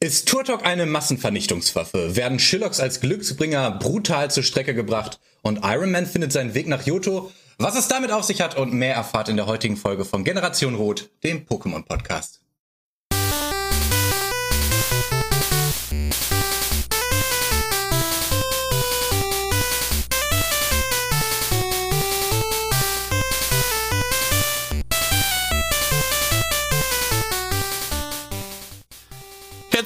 Ist Turtok eine Massenvernichtungswaffe? Werden Shillocks als Glücksbringer brutal zur Strecke gebracht? Und Iron Man findet seinen Weg nach Johto? Was es damit auf sich hat und mehr erfahrt in der heutigen Folge von Generation Rot, dem Pokémon-Podcast.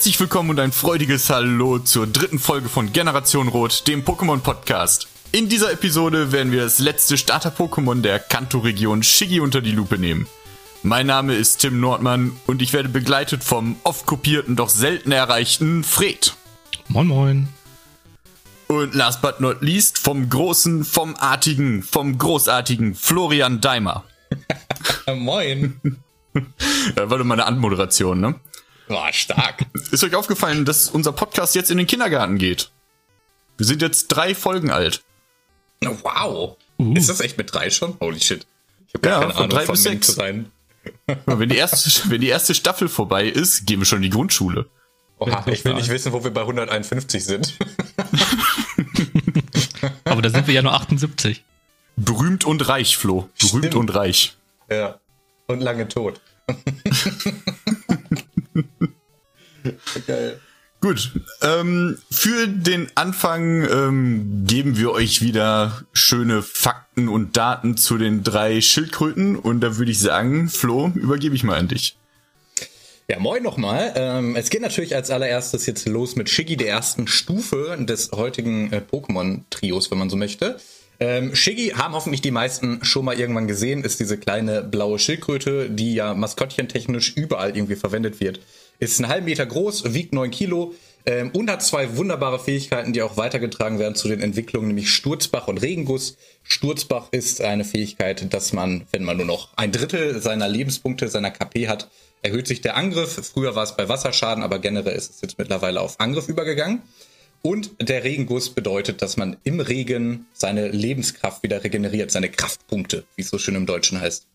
Herzlich willkommen und ein freudiges Hallo zur dritten Folge von Generation Rot, dem Pokémon Podcast. In dieser Episode werden wir das letzte Starter-Pokémon der Kanto-Region Shiggy unter die Lupe nehmen. Mein Name ist Tim Nordmann und ich werde begleitet vom oft kopierten, doch selten erreichten Fred. Moin Moin. Und last but not least vom großen, vom artigen, vom großartigen Florian Daimer. Moin. Ja, war doch mal eine Anmoderation, ne? Boah, stark. Ist euch aufgefallen, dass unser Podcast jetzt in den Kindergarten geht? Wir sind jetzt drei Folgen alt. Wow. Uh. Ist das echt mit drei schon? Holy shit. Ich habe ja, keine von Ahnung drei von bis sechs. Rein. wenn, die erste, wenn die erste Staffel vorbei ist, gehen wir schon in die Grundschule. Oha, ich will nicht wissen, wo wir bei 151 sind. Aber da sind wir ja nur 78. Berühmt und reich, Flo. Berühmt Stimmt. und reich. Ja. Und lange tot. Geil. Gut, ähm, für den Anfang ähm, geben wir euch wieder schöne Fakten und Daten zu den drei Schildkröten und da würde ich sagen, Flo, übergebe ich mal an dich. Ja, moin nochmal. Ähm, es geht natürlich als allererstes jetzt los mit Shiggy, der ersten Stufe des heutigen äh, Pokémon-Trios, wenn man so möchte. Ähm, Shiggy haben hoffentlich die meisten schon mal irgendwann gesehen, ist diese kleine blaue Schildkröte, die ja maskottchentechnisch überall irgendwie verwendet wird. Ist einen halben Meter groß, wiegt neun Kilo ähm, und hat zwei wunderbare Fähigkeiten, die auch weitergetragen werden zu den Entwicklungen, nämlich Sturzbach und Regenguss. Sturzbach ist eine Fähigkeit, dass man, wenn man nur noch ein Drittel seiner Lebenspunkte, seiner KP hat, erhöht sich der Angriff. Früher war es bei Wasserschaden, aber generell ist es jetzt mittlerweile auf Angriff übergegangen. Und der Regenguss bedeutet, dass man im Regen seine Lebenskraft wieder regeneriert, seine Kraftpunkte, wie es so schön im Deutschen heißt.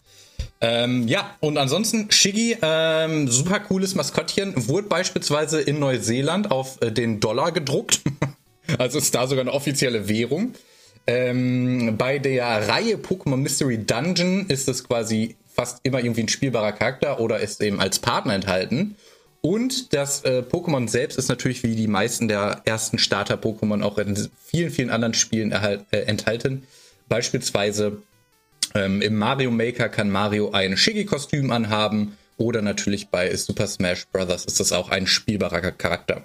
Ähm, ja, und ansonsten Shiggy, ähm, super cooles Maskottchen, wurde beispielsweise in Neuseeland auf äh, den Dollar gedruckt. also ist da sogar eine offizielle Währung. Ähm, bei der Reihe Pokémon Mystery Dungeon ist es quasi fast immer irgendwie ein spielbarer Charakter oder ist eben als Partner enthalten. Und das äh, Pokémon selbst ist natürlich wie die meisten der ersten Starter-Pokémon auch in vielen, vielen anderen Spielen erhalt, äh, enthalten. Beispielsweise ähm, Im Mario Maker kann Mario ein Shiggy-Kostüm anhaben oder natürlich bei Super Smash Bros. ist das auch ein spielbarer Charakter.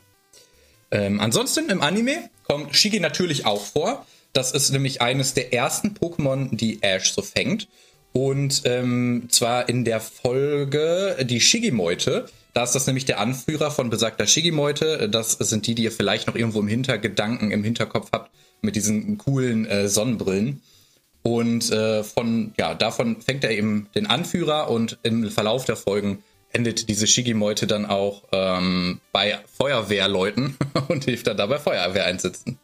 Ähm, ansonsten im Anime kommt Shiggy natürlich auch vor. Das ist nämlich eines der ersten Pokémon, die Ash so fängt. Und ähm, zwar in der Folge die Shiggy-Meute. Da ist das nämlich der Anführer von besagter Shiggy-Meute. Das sind die, die ihr vielleicht noch irgendwo im Hintergedanken, im Hinterkopf habt, mit diesen coolen äh, Sonnenbrillen. Und äh, von, ja, davon fängt er eben den Anführer und im Verlauf der Folgen endet diese Shigi-Meute dann auch ähm, bei Feuerwehrleuten und hilft dann dabei Feuerwehr einsetzen.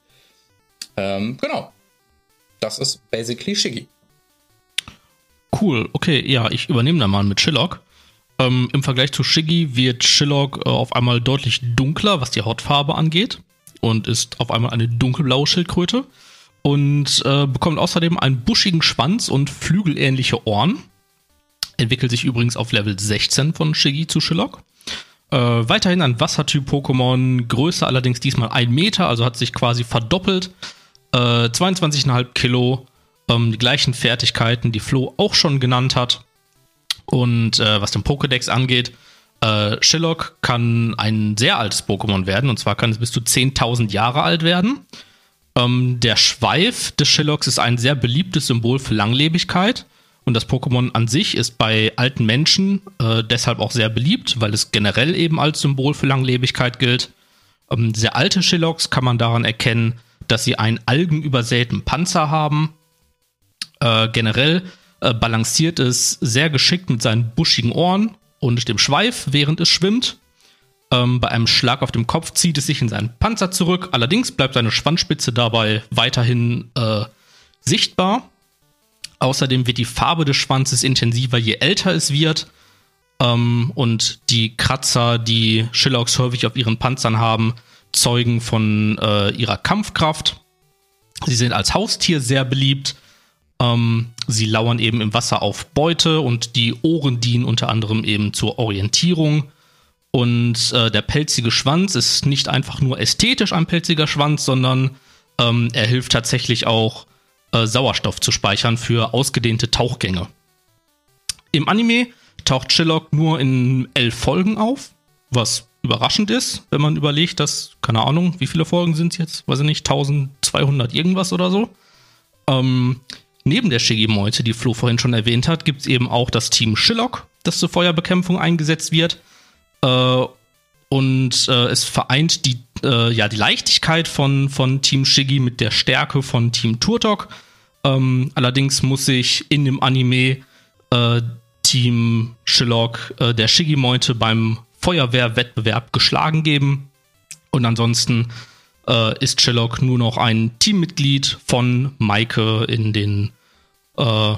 Ähm, genau. Das ist basically Shigi. Cool, okay, ja, ich übernehme da mal mit Shillock. Ähm, Im Vergleich zu Shiggy wird Shillock äh, auf einmal deutlich dunkler, was die Hautfarbe angeht und ist auf einmal eine dunkelblaue Schildkröte und äh, bekommt außerdem einen buschigen Schwanz und flügelähnliche Ohren. Entwickelt sich übrigens auf Level 16 von Shiggy zu Shillock. Äh, weiterhin ein Wassertyp-Pokémon, Größe allerdings diesmal 1 Meter, also hat sich quasi verdoppelt. Äh, 22,5 Kilo, ähm, die gleichen Fertigkeiten, die Flo auch schon genannt hat. Und äh, was den Pokédex angeht, äh, Shillock kann ein sehr altes Pokémon werden, und zwar kann es bis zu 10.000 Jahre alt werden. Ähm, der Schweif des Shillocks ist ein sehr beliebtes Symbol für Langlebigkeit. Und das Pokémon an sich ist bei alten Menschen äh, deshalb auch sehr beliebt, weil es generell eben als Symbol für Langlebigkeit gilt. Ähm, sehr alte Shillocks kann man daran erkennen, dass sie einen algenübersäten Panzer haben. Äh, generell äh, balanciert es sehr geschickt mit seinen buschigen Ohren und dem Schweif, während es schwimmt. Ähm, bei einem Schlag auf dem Kopf zieht es sich in seinen Panzer zurück. Allerdings bleibt seine Schwanzspitze dabei weiterhin äh, sichtbar. Außerdem wird die Farbe des Schwanzes intensiver, je älter es wird. Ähm, und die Kratzer, die Shillocks häufig auf ihren Panzern haben, zeugen von äh, ihrer Kampfkraft. Sie sind als Haustier sehr beliebt. Ähm, sie lauern eben im Wasser auf Beute und die Ohren dienen unter anderem eben zur Orientierung. Und äh, der pelzige Schwanz ist nicht einfach nur ästhetisch ein pelziger Schwanz, sondern ähm, er hilft tatsächlich auch, äh, Sauerstoff zu speichern für ausgedehnte Tauchgänge. Im Anime taucht Sherlock nur in elf Folgen auf, was überraschend ist, wenn man überlegt, dass, keine Ahnung, wie viele Folgen sind es jetzt? Weiß ich nicht, 1200 irgendwas oder so. Ähm, neben der Shigi-Meute, die Flo vorhin schon erwähnt hat, gibt es eben auch das Team Shillock, das zur Feuerbekämpfung eingesetzt wird. Äh, und äh, es vereint die, äh, ja, die Leichtigkeit von, von Team Shiggy mit der Stärke von Team Turtok. Ähm, allerdings muss sich in dem Anime äh, Team Shillock äh, der Shiggy-Meute beim Feuerwehrwettbewerb geschlagen geben. Und ansonsten äh, ist Sherlock nur noch ein Teammitglied von Maike in den, äh,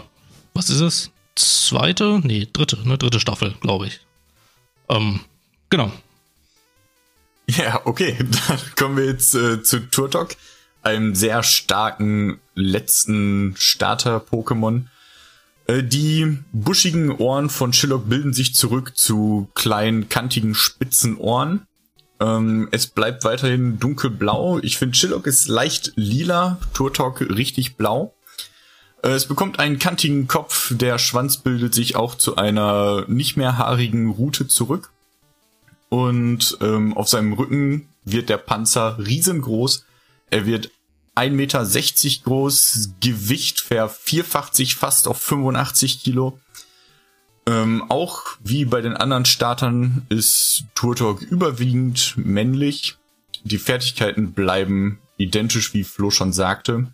was ist es? Zweite? Nee, dritte, ne? Dritte Staffel, glaube ich. Ähm, genau. Ja, okay. Dann kommen wir jetzt äh, zu Turtok, einem sehr starken letzten Starter-Pokémon. Äh, die buschigen Ohren von Shillock bilden sich zurück zu kleinen, kantigen, spitzen Ohren. Ähm, es bleibt weiterhin dunkelblau. Ich finde, Shillock ist leicht lila, Turtok richtig blau. Äh, es bekommt einen kantigen Kopf, der Schwanz bildet sich auch zu einer nicht mehr haarigen Rute zurück. Und ähm, auf seinem Rücken wird der Panzer riesengroß. Er wird 1,60 Meter groß, Gewicht vervierfacht sich fast auf 85 Kilo. Ähm, auch wie bei den anderen Startern ist Turtok überwiegend männlich. Die Fertigkeiten bleiben identisch, wie Flo schon sagte.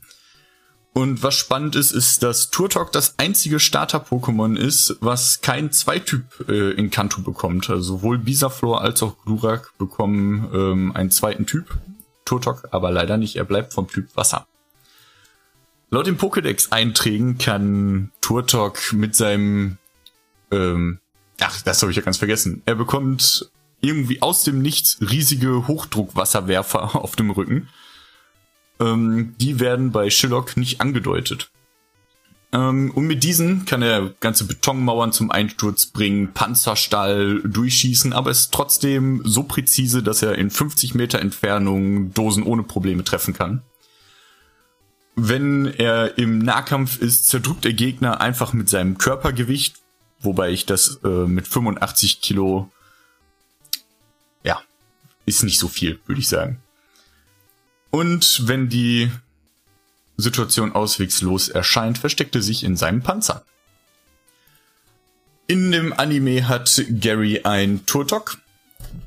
Und was spannend ist, ist, dass Turtok das einzige Starter-Pokémon ist, was kein Zweityp äh, in Kanto bekommt. Also sowohl Bisaflor als auch Glurak bekommen ähm, einen zweiten Typ. Turtok aber leider nicht, er bleibt vom Typ Wasser. Laut den Pokédex-Einträgen kann Turtok mit seinem ähm, ach, das habe ich ja ganz vergessen. Er bekommt irgendwie aus dem Nichts riesige Hochdruckwasserwerfer auf dem Rücken. Ähm, die werden bei Shillock nicht angedeutet. Ähm, und mit diesen kann er ganze Betonmauern zum Einsturz bringen, Panzerstall durchschießen, aber ist trotzdem so präzise, dass er in 50 Meter Entfernung Dosen ohne Probleme treffen kann. Wenn er im Nahkampf ist, zerdrückt der Gegner einfach mit seinem Körpergewicht, wobei ich das äh, mit 85 Kilo, ja, ist nicht so viel, würde ich sagen. Und wenn die Situation auswegslos erscheint, versteckt er sich in seinem Panzer. In dem Anime hat Gary ein Turtok,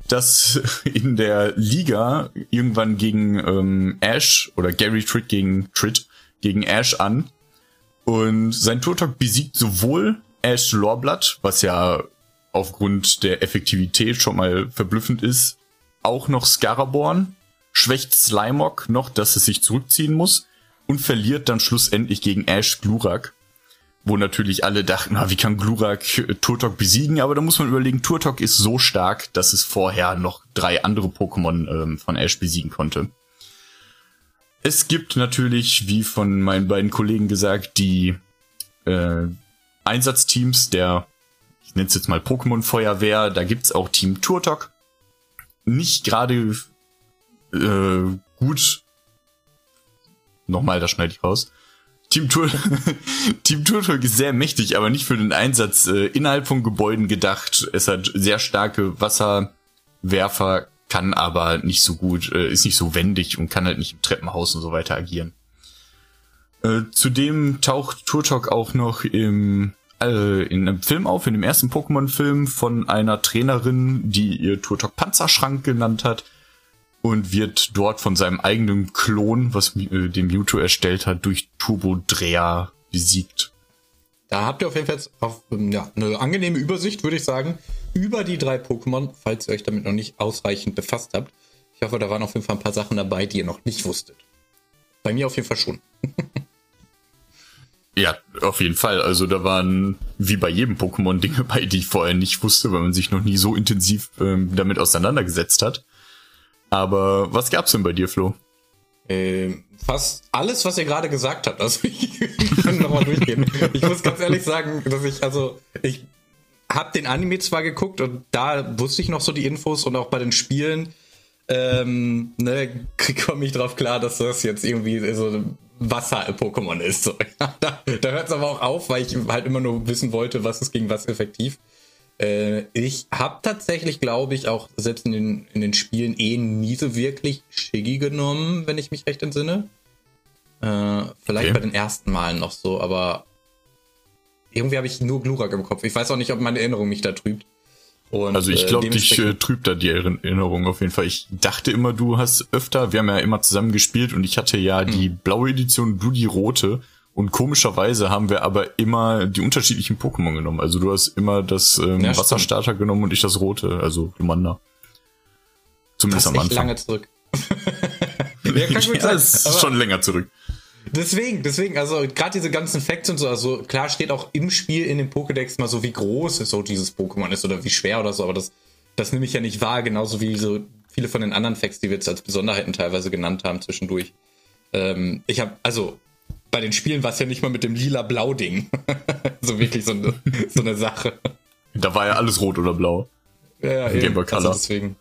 das in der Liga irgendwann gegen ähm, Ash oder Gary tritt gegen Tritt gegen Ash an und sein Turtok besiegt sowohl Ash Loreblood, was ja aufgrund der Effektivität schon mal verblüffend ist, auch noch Scaraborn, schwächt Slimog noch, dass es sich zurückziehen muss und verliert dann schlussendlich gegen Ash Glurak. Wo natürlich alle dachten, na, wie kann Glurak äh, Turtok besiegen? Aber da muss man überlegen, Turtok ist so stark, dass es vorher noch drei andere Pokémon ähm, von Ash besiegen konnte. Es gibt natürlich, wie von meinen beiden Kollegen gesagt, die äh, Einsatzteams der, ich nenne es jetzt mal Pokémon Feuerwehr, da gibt's auch Team Turtok. Nicht gerade äh, gut. Nochmal, das schneide ich raus. Team, Tur Team Turtok ist sehr mächtig, aber nicht für den Einsatz äh, innerhalb von Gebäuden gedacht. Es hat sehr starke Wasserwerfer, kann aber nicht so gut, äh, ist nicht so wendig und kann halt nicht im Treppenhaus und so weiter agieren. Äh, zudem taucht Turtok auch noch im äh, in einem Film auf, in dem ersten Pokémon-Film von einer Trainerin, die ihr Turtok Panzerschrank genannt hat und wird dort von seinem eigenen Klon, was äh, den Mewtwo erstellt hat, durch Turbo-Dreher besiegt. Da habt ihr auf jeden Fall auf, ähm, ja, eine angenehme Übersicht, würde ich sagen, über die drei Pokémon, falls ihr euch damit noch nicht ausreichend befasst habt. Ich hoffe, da waren auf jeden Fall ein paar Sachen dabei, die ihr noch nicht wusstet. Bei mir auf jeden Fall schon. Ja, auf jeden Fall. Also da waren wie bei jedem Pokémon Dinge bei, die ich vorher nicht wusste, weil man sich noch nie so intensiv ähm, damit auseinandergesetzt hat. Aber was gab's denn bei dir, Flo? Ähm, fast alles, was ihr gerade gesagt habt. Also ich kann nochmal durchgehen. Ich muss ganz ehrlich sagen, dass ich, also ich habe den Anime zwar geguckt und da wusste ich noch so die Infos und auch bei den Spielen ähm, ne, komme ich drauf klar, dass das jetzt irgendwie so Wasser-Pokémon ist. So. da da hört es aber auch auf, weil ich halt immer nur wissen wollte, was ist gegen was effektiv. Äh, ich habe tatsächlich, glaube ich, auch selbst in den, in den Spielen eh nie so wirklich Shiggy genommen, wenn ich mich recht entsinne. Äh, vielleicht okay. bei den ersten Malen noch so, aber irgendwie habe ich nur Glurak im Kopf. Ich weiß auch nicht, ob meine Erinnerung mich da trübt. Und, also ich glaube, äh, dich äh, trübt da die Erinnerung auf jeden Fall. Ich dachte immer, du hast öfter, wir haben ja immer zusammen gespielt und ich hatte ja hm. die blaue Edition, du die rote. Und komischerweise haben wir aber immer die unterschiedlichen Pokémon genommen. Also du hast immer das ähm, ja, Wasserstarter genommen und ich das rote, also Lumanda. Zumindest das ist am Anfang. lange zurück. ja, kann gut ja, sein, ist schon länger zurück. Deswegen, deswegen, also gerade diese ganzen Facts und so, also klar steht auch im Spiel in dem Pokédex mal so, wie groß so dieses Pokémon ist oder wie schwer oder so, aber das, das nehme ich ja nicht wahr, genauso wie so viele von den anderen Facts, die wir jetzt als Besonderheiten teilweise genannt haben zwischendurch. Ähm, ich habe, also bei den Spielen war es ja nicht mal mit dem lila-blau-Ding. so wirklich so eine, so eine Sache. Da war ja alles rot oder blau. Ja, ja, Color. Also deswegen.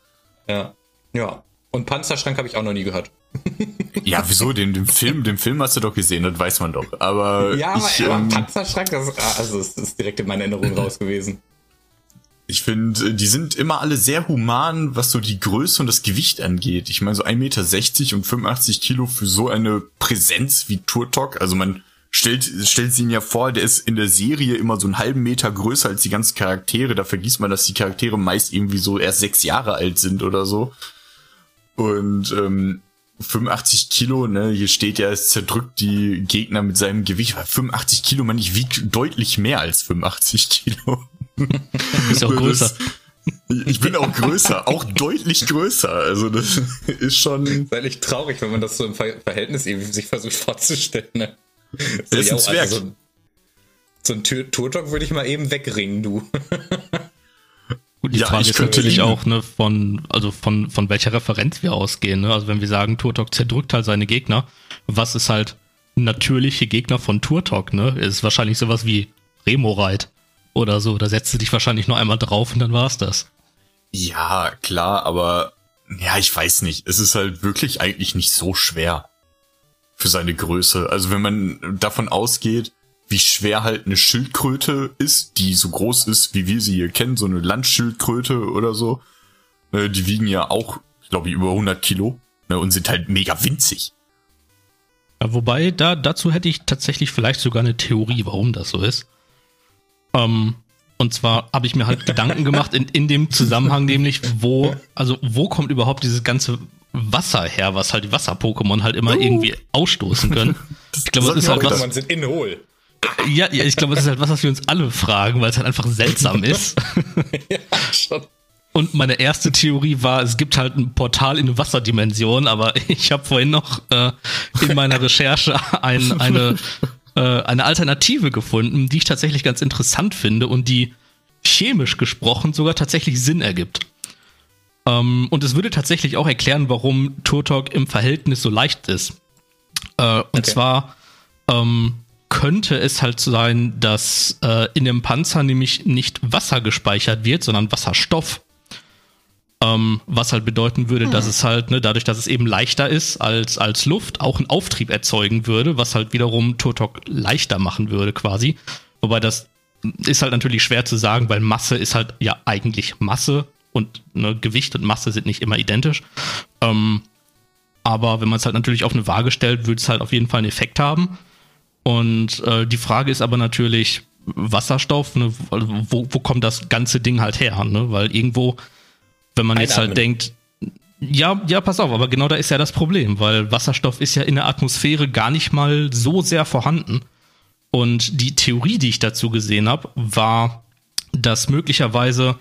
Ja. Ja. Und Panzerschrank habe ich auch noch nie gehört. ja, wieso? Den, den Film, den Film hast du doch gesehen, das weiß man doch. Aber ja, aber, ich, aber ähm, Panzerschrank, das, also das ist direkt in meiner Erinnerung raus gewesen. Ich finde, die sind immer alle sehr human, was so die Größe und das Gewicht angeht. Ich meine, so 1,60 Meter und 85 Kilo für so eine Präsenz wie Turtok. Also man stellt, stellt sie ihn ja vor, der ist in der Serie immer so einen halben Meter größer als die ganzen Charaktere. Da vergisst man, dass die Charaktere meist irgendwie so erst sechs Jahre alt sind oder so. Und ähm, 85 Kilo, ne, hier steht ja, es zerdrückt die Gegner mit seinem Gewicht. 85 Kilo, man, ich wiege deutlich mehr als 85 Kilo. Du bist auch größer. Ich bin auch größer, auch deutlich größer. Also das ist schon. Das ist eigentlich traurig, wenn man das so im Verhältnis irgendwie sich versucht vorzustellen. Ne? Das ist ein Zwerg. Also so ein, so ein Turtok würde ich mal eben wegringen, du. Gut, die ja, Frage ist natürlich auch, ne, von, also von, von welcher Referenz wir ausgehen. Ne? Also wenn wir sagen, Turtok zerdrückt halt seine Gegner, was ist halt natürliche Gegner von Turtok, ne? Ist wahrscheinlich sowas wie Remoreit oder so. Da setzt du dich wahrscheinlich nur einmal drauf und dann war's das. Ja, klar, aber ja, ich weiß nicht. Es ist halt wirklich eigentlich nicht so schwer für seine Größe. Also wenn man davon ausgeht, wie schwer halt eine Schildkröte ist, die so groß ist, wie wir sie hier kennen, so eine Landschildkröte oder so. Äh, die wiegen ja auch, ich glaube, über 100 Kilo ne, und sind halt mega winzig. Ja, wobei, da, dazu hätte ich tatsächlich vielleicht sogar eine Theorie, warum das so ist. Ähm, und zwar habe ich mir halt Gedanken gemacht in, in dem Zusammenhang, nämlich, wo, also wo kommt überhaupt dieses ganze Wasser her, was halt die Wasser-Pokémon halt immer uh. irgendwie ausstoßen können. ich glaube, das ist halt was. sind in Hohl. Ja, ja, ich glaube, das ist halt was, was wir uns alle fragen, weil es halt einfach seltsam ist. ja, schon. Und meine erste Theorie war, es gibt halt ein Portal in eine Wasserdimension, aber ich habe vorhin noch äh, in meiner Recherche ein, eine, äh, eine Alternative gefunden, die ich tatsächlich ganz interessant finde und die chemisch gesprochen sogar tatsächlich Sinn ergibt. Ähm, und es würde tatsächlich auch erklären, warum Turtok im Verhältnis so leicht ist. Äh, und okay. zwar ähm, könnte es halt sein, dass äh, in dem Panzer nämlich nicht Wasser gespeichert wird, sondern Wasserstoff. Ähm, was halt bedeuten würde, hm. dass es halt, ne, dadurch, dass es eben leichter ist als, als Luft, auch einen Auftrieb erzeugen würde, was halt wiederum Turtok leichter machen würde quasi. Wobei das ist halt natürlich schwer zu sagen, weil Masse ist halt ja eigentlich Masse und ne, Gewicht und Masse sind nicht immer identisch. Ähm, aber wenn man es halt natürlich auf eine Waage stellt, würde es halt auf jeden Fall einen Effekt haben. Und äh, die Frage ist aber natürlich, Wasserstoff, ne, wo, wo kommt das ganze Ding halt her? Ne? Weil irgendwo, wenn man jetzt halt denkt, ja, ja, pass auf, aber genau da ist ja das Problem, weil Wasserstoff ist ja in der Atmosphäre gar nicht mal so sehr vorhanden. Und die Theorie, die ich dazu gesehen habe, war, dass möglicherweise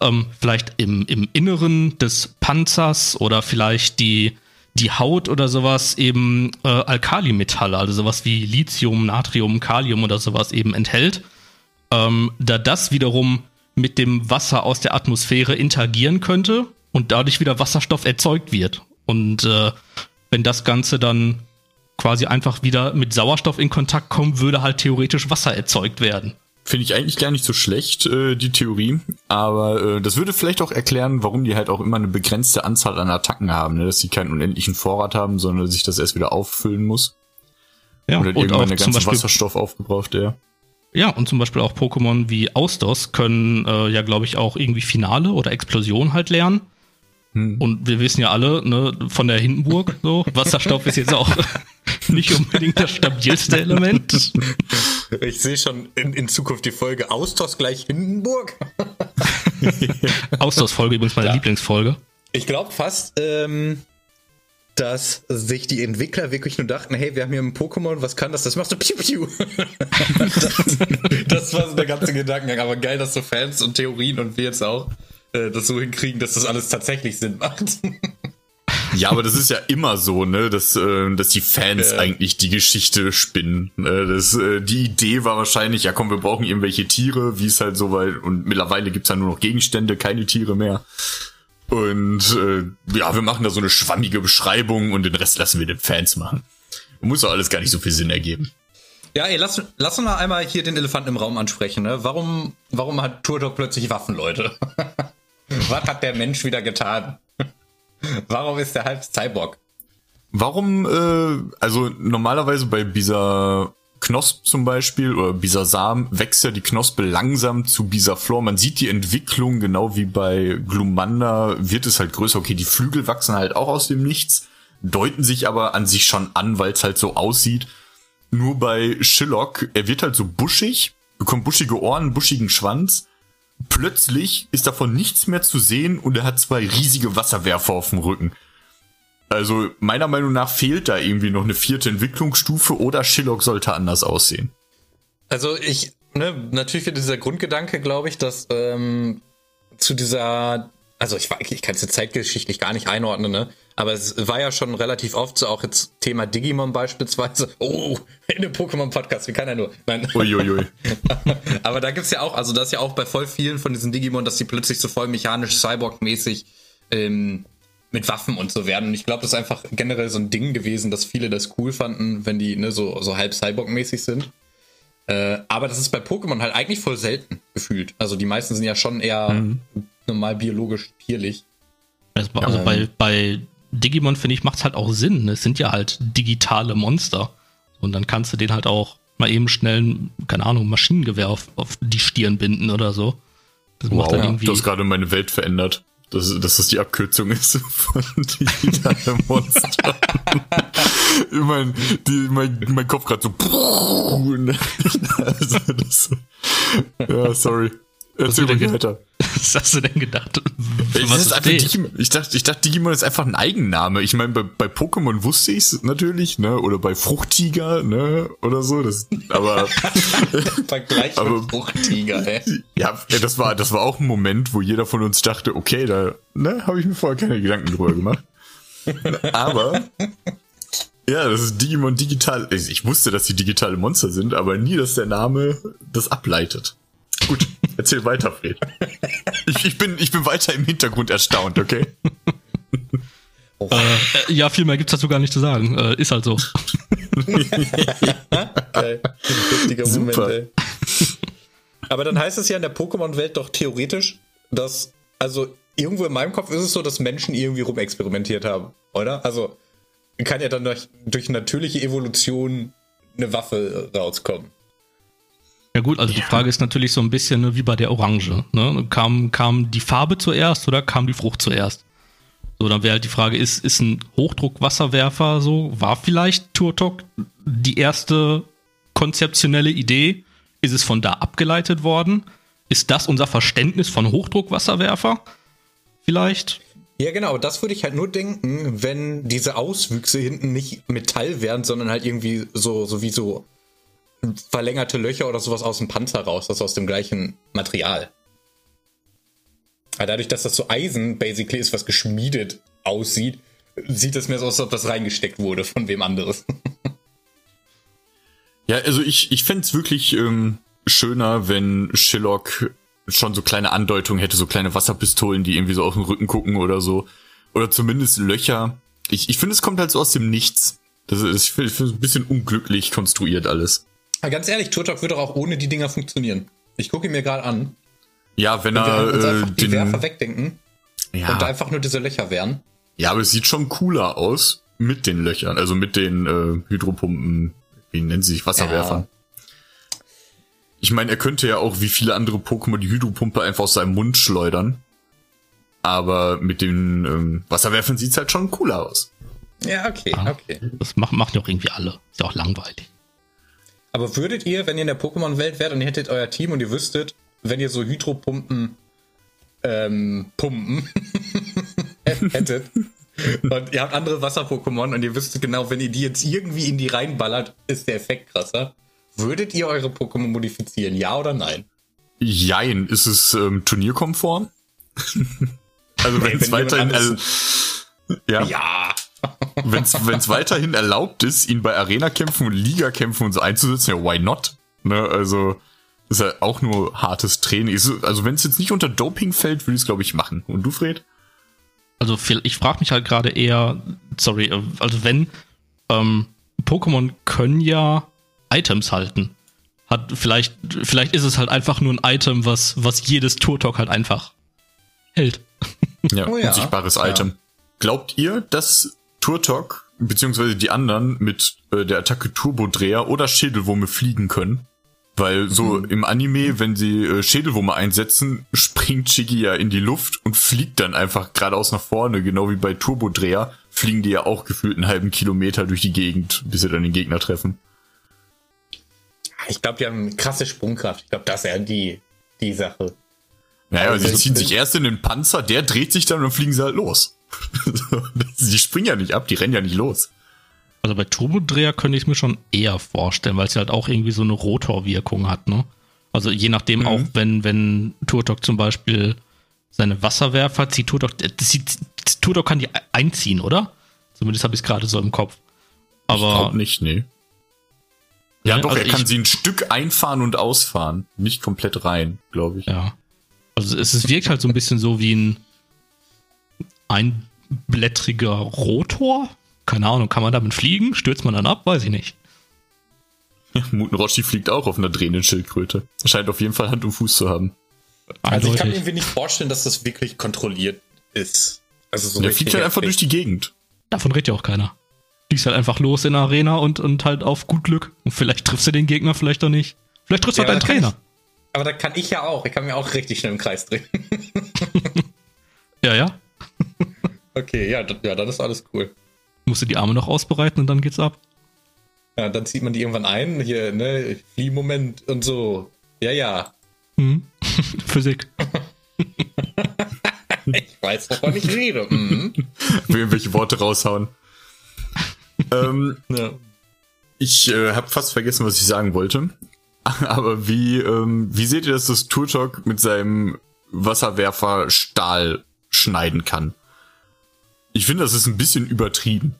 ähm, vielleicht im, im Inneren des Panzers oder vielleicht die die Haut oder sowas eben äh, Alkalimetalle, also sowas wie Lithium, Natrium, Kalium oder sowas eben enthält, ähm, da das wiederum mit dem Wasser aus der Atmosphäre interagieren könnte und dadurch wieder Wasserstoff erzeugt wird. Und äh, wenn das Ganze dann quasi einfach wieder mit Sauerstoff in Kontakt kommt, würde halt theoretisch Wasser erzeugt werden. Finde ich eigentlich gar nicht so schlecht, äh, die Theorie. Aber äh, das würde vielleicht auch erklären, warum die halt auch immer eine begrenzte Anzahl an Attacken haben. Ne? Dass sie keinen unendlichen Vorrat haben, sondern sich das erst wieder auffüllen muss. Ja, und, und irgendwann der ganze Wasserstoff aufgebraucht, ja. Ja, und zum Beispiel auch Pokémon wie Austos können äh, ja, glaube ich, auch irgendwie Finale oder Explosion halt lernen. Hm. Und wir wissen ja alle, ne, von der Hindenburg, so, Wasserstoff ist jetzt auch nicht unbedingt das stabilste Element. Ich sehe schon in, in Zukunft die Folge Austos gleich Hindenburg. Austos-Folge übrigens meine ja. Lieblingsfolge. Ich glaube fast, ähm, dass sich die Entwickler wirklich nur dachten, hey, wir haben hier ein Pokémon, was kann das? Das machst du piu piu. das, das, war so der ganze Gedankengang. Aber geil, dass so Fans und Theorien und wir jetzt auch äh, das so hinkriegen, dass das alles tatsächlich Sinn macht. Ja, aber das ist ja immer so, ne, dass, äh, dass die Fans ja. eigentlich die Geschichte spinnen. Ne? Das, äh, die Idee war wahrscheinlich, ja komm, wir brauchen irgendwelche Tiere, wie es halt so weit, und mittlerweile gibt's ja nur noch Gegenstände, keine Tiere mehr. Und äh, ja, wir machen da so eine schwammige Beschreibung und den Rest lassen wir den Fans machen. Muss doch alles gar nicht so viel Sinn ergeben. Ja, ey, lass, lass uns mal einmal hier den Elefanten im Raum ansprechen. Ne? Warum, warum hat Turtok plötzlich Waffen, Leute? Was hat der Mensch wieder getan? Warum ist der halb Cyborg? Warum, äh, also normalerweise bei dieser Knosp zum Beispiel oder Bisasam wächst ja die Knospe langsam zu Bisaflor. Man sieht die Entwicklung, genau wie bei Glumanda wird es halt größer. Okay, die Flügel wachsen halt auch aus dem Nichts, deuten sich aber an sich schon an, weil es halt so aussieht. Nur bei Shillock, er wird halt so buschig, bekommt buschige Ohren, buschigen Schwanz. Plötzlich ist davon nichts mehr zu sehen und er hat zwei riesige Wasserwerfer auf dem Rücken. Also meiner Meinung nach fehlt da irgendwie noch eine vierte Entwicklungsstufe oder Shillock sollte anders aussehen. Also ich, ne, natürlich wird dieser Grundgedanke, glaube ich, dass ähm, zu dieser, also ich, ich kann es jetzt zeitgeschichtlich gar nicht einordnen, ne? Aber es war ja schon relativ oft so, auch jetzt Thema Digimon beispielsweise. Oh, in dem Pokémon-Podcast, wie kann er nur? Nein. Uiuiui. Aber da gibt's ja auch, also das ist ja auch bei voll vielen von diesen Digimon, dass die plötzlich so voll mechanisch, Cyborg-mäßig ähm, mit Waffen und so werden. Und ich glaube, das ist einfach generell so ein Ding gewesen, dass viele das cool fanden, wenn die ne, so, so halb Cyborg-mäßig sind. Äh, aber das ist bei Pokémon halt eigentlich voll selten gefühlt. Also die meisten sind ja schon eher mhm. normal biologisch tierlich. Also, also ähm, bei, bei Digimon, finde ich, macht es halt auch Sinn. Ne? Es sind ja halt digitale Monster. Und dann kannst du den halt auch mal eben schnell, keine Ahnung, Maschinengewehr auf, auf die Stirn binden oder so. Das wow, macht dann irgendwie. Du hast gerade meine Welt verändert dass, dass das die Abkürzung ist von digitale Monster. ich mein, die, mein, mein Kopf gerade so. also das, ja, sorry. Erzähl mal weiter. Was hast du denn gedacht? Ich, was ist Digimon, ich, dachte, ich dachte, Digimon ist einfach ein Eigenname. Ich meine, bei, bei Pokémon wusste ich es natürlich, ne? Oder bei Fruchtiger, ne? Oder so. Das, aber Vergleich aber, mit Fruchtiger, ey. Ja, das war, das war auch ein Moment, wo jeder von uns dachte, okay, da ne, habe ich mir vorher keine Gedanken drüber gemacht. aber ja, das ist Digimon digital. Ich wusste, dass die digitale Monster sind, aber nie, dass der Name das ableitet. Gut, erzähl weiter, Fred. Ich, ich, bin, ich bin weiter im Hintergrund erstaunt, okay? Oh. Äh, ja, viel mehr gibt's dazu gar nicht zu sagen. Äh, ist halt so. Geil. Lustiger Moment, ey. Aber dann heißt es ja in der Pokémon-Welt doch theoretisch, dass, also irgendwo in meinem Kopf ist es so, dass Menschen irgendwie rumexperimentiert haben, oder? Also kann ja dann durch, durch natürliche Evolution eine Waffe rauskommen. Ja gut, also ja. die Frage ist natürlich so ein bisschen ne, wie bei der Orange. Ne? Kam, kam die Farbe zuerst oder kam die Frucht zuerst? So, dann wäre halt die Frage, ist, ist ein Hochdruckwasserwerfer so, war vielleicht Turtok die erste konzeptionelle Idee? Ist es von da abgeleitet worden? Ist das unser Verständnis von Hochdruckwasserwerfer? Vielleicht? Ja, genau, das würde ich halt nur denken, wenn diese Auswüchse hinten nicht Metall wären, sondern halt irgendwie so, so wie so verlängerte Löcher oder sowas aus dem Panzer raus, das aus dem gleichen Material. Aber dadurch, dass das so Eisen basically ist, was geschmiedet aussieht, sieht es mehr so aus, als ob das reingesteckt wurde von wem anderes. Ja, also ich, ich fände wirklich ähm, schöner, wenn Shillock schon so kleine Andeutungen hätte, so kleine Wasserpistolen, die irgendwie so auf den Rücken gucken oder so. Oder zumindest Löcher. Ich, ich finde, es kommt halt so aus dem Nichts. Das ist, ich finde es ein bisschen unglücklich konstruiert alles. Aber ganz ehrlich, Turtok würde auch ohne die Dinger funktionieren. Ich gucke ihn mir gerade an. Ja, wenn Wenn wir er uns äh, die den, Werfer wegdenken ja, und da einfach nur diese Löcher wären. ja, aber es sieht schon cooler aus mit den Löchern, also mit den äh, Hydropumpen, wie nennen sie sich, Wasserwerfern. Ich meine, er könnte ja auch wie viele andere Pokémon die Hydropumpe einfach aus seinem Mund schleudern. Aber mit den ähm, Wasserwerfern sieht's halt schon cooler aus. Ja, okay, Ja. okay. Das machen, machen ja auch irgendwie alle. Ist ja auch langweilig. Aber würdet ihr, wenn ihr in der Pokémon-Welt wärt und ihr hättet euer Team und ihr wüsstet, wenn ihr so Hydropumpen ähm, pumpen hättet und ihr habt andere Wasser-Pokémon und ihr wüsstet genau, wenn ihr die jetzt irgendwie in die reinballert, ist der Effekt krasser. Würdet ihr eure Pokémon modifizieren, ja oder nein? Jein, ist es ähm, turnierkonform? also wenn es weiterhin, erl- ja, Ja. Wenn es weiterhin erlaubt ist, ihn bei Arena-Kämpfen und Liga-Kämpfen und so einzusetzen, ja, why not? Ne, also ist ja auch nur hartes Training. Also wenn es jetzt nicht unter Doping fällt, würde ich es glaube ich machen. Und du, Fred? Also ich frage mich halt gerade eher, sorry, äh, also wenn ähm, Pokémon können ja Items halten. Hat vielleicht, vielleicht ist es halt einfach nur ein Item, was, was jedes Turtok halt einfach hält. Ja, Oh ja, unsichtbares ja. Item. Glaubt ihr, dass Turtok beziehungsweise die anderen mit äh, der Attacke Turbodreher oder Schädelwurme fliegen können? Weil so Mhm. im Anime, wenn sie äh, Schädelwurme einsetzen, springt Shiggy ja in die Luft und fliegt dann einfach geradeaus nach vorne, genau wie bei Turbodreher fliegen die ja auch gefühlt einen halben Kilometer durch die Gegend, bis sie dann den Gegner treffen. Ich glaube, die haben krasse Sprungkraft. Ich glaube, das ist ja die, die Sache. Naja, Also sie ziehen sich erst in den Panzer, der dreht sich dann und dann fliegen sie halt los. die springen ja nicht ab, die rennen ja nicht los. Also bei Turbodreher könnte ich es mir schon eher vorstellen, weil es ja halt auch irgendwie so eine Rotorwirkung hat, ne? Also je nachdem Mhm. auch, wenn, wenn Turtok zum Beispiel seine Wasserwerfer zieht, Turtok, sieht, Turtok kann die einziehen, oder? Zumindest habe ich es gerade so im Kopf. Ich Aber glaub nicht, nee. Ja, Ne, doch, also er kann ich- sie ein Stück einfahren und ausfahren. Nicht komplett rein, glaube ich. Ja. Also es, es wirkt halt so ein bisschen so wie ein einblättriger Rotor. Keine Ahnung, kann man damit fliegen? Stürzt man dann ab? Weiß ich nicht. Muten Roshi fliegt auch auf einer drehenden Schildkröte. Scheint auf jeden Fall Hand und Fuß zu haben. Also ich kann mir irgendwie nicht vorstellen, dass das wirklich kontrolliert ist. Also so Der fliegt halt einfach durch die Gegend. Davon redet ja auch keiner. Fliegst halt einfach los in der Arena und, und halt auf gut Glück. Und vielleicht triffst du den Gegner, vielleicht auch nicht. Vielleicht triffst du Ja, halt deinen aber da kann Trainer. Ich, aber da kann ich ja auch. Ich kann mir auch richtig schnell im Kreis drehen. Ja, ja. Okay, ja, das, ja, dann ist alles cool. Musst du die Arme noch ausbereiten und dann geht's ab. Ja, dann zieht man die irgendwann ein. Hier, ne, Fliehmoment und so. Ja, ja. Hm. Physik. Ich weiß, wovon ich rede. Mhm. Will irgendwelche Worte raushauen. ähm, Ja. ich äh, habe fast vergessen, was ich sagen wollte. Aber wie, ähm, wie seht ihr, dass das Turtok mit seinem Wasserwerfer Stahl schneiden kann? Ich finde, das ist ein bisschen übertrieben.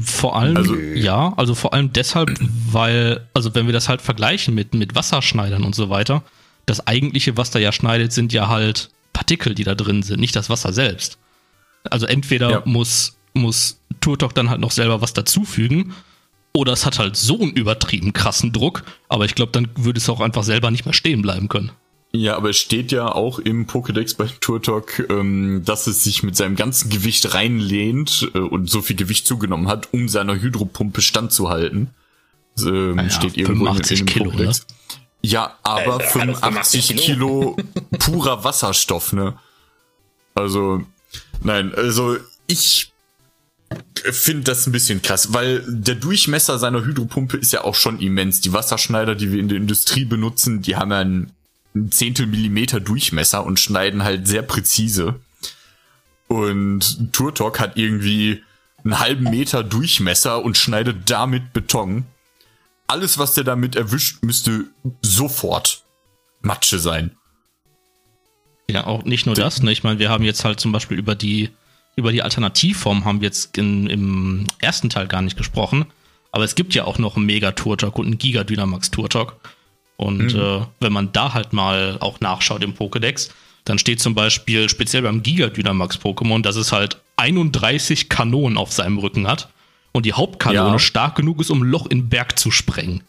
Vor allem, Also- ja, also vor allem deshalb, weil, also wenn wir das halt vergleichen mit, mit Wasserschneidern und so weiter, das eigentliche, was da ja schneidet, sind ja halt Partikel, die da drin sind, nicht das Wasser selbst. Also entweder Ja. muss, muss Turtok dann halt noch selber was dazufügen, oder es hat halt so einen übertrieben krassen Druck, aber ich glaube, dann würde es auch einfach selber nicht mehr stehen bleiben können. Ja, aber es steht ja auch im Pokédex bei Turtok, ähm, dass es sich mit seinem ganzen Gewicht reinlehnt äh, und so viel Gewicht zugenommen hat, um seiner Hydropumpe standzuhalten. Das, Ähm, Naja, steht irgendwo 85 in, Kilo, Pokédex. Ja, aber Alter, 85 85 Kilo purer Wasserstoff, ne? Also, nein, also ich finde das ein bisschen krass, weil der Durchmesser seiner Hydropumpe ist ja auch schon immens. Die Wasserschneider, die wir in der Industrie benutzen, die haben ja einen, einen Zehntel Millimeter Durchmesser und schneiden halt sehr präzise. Und Turtok hat irgendwie einen halben Meter Durchmesser und schneidet damit Beton. Alles, was der damit erwischt, müsste sofort Matsche sein. Ja, auch nicht nur das. Ne? Ich meine, wir haben jetzt halt zum Beispiel über die über die Alternativform haben wir jetzt in, im ersten Teil gar nicht gesprochen. Aber es gibt ja auch noch einen Mega-Turtok und einen Giga-Dynamax-Turtok. Und mhm. äh, wenn man da halt mal auch nachschaut im Pokédex, dann steht zum Beispiel speziell beim Giga-Dynamax-Pokémon, dass es halt 31 Kanonen auf seinem Rücken hat und die Hauptkanone ja. stark genug ist, um ein Loch in den Berg zu sprengen.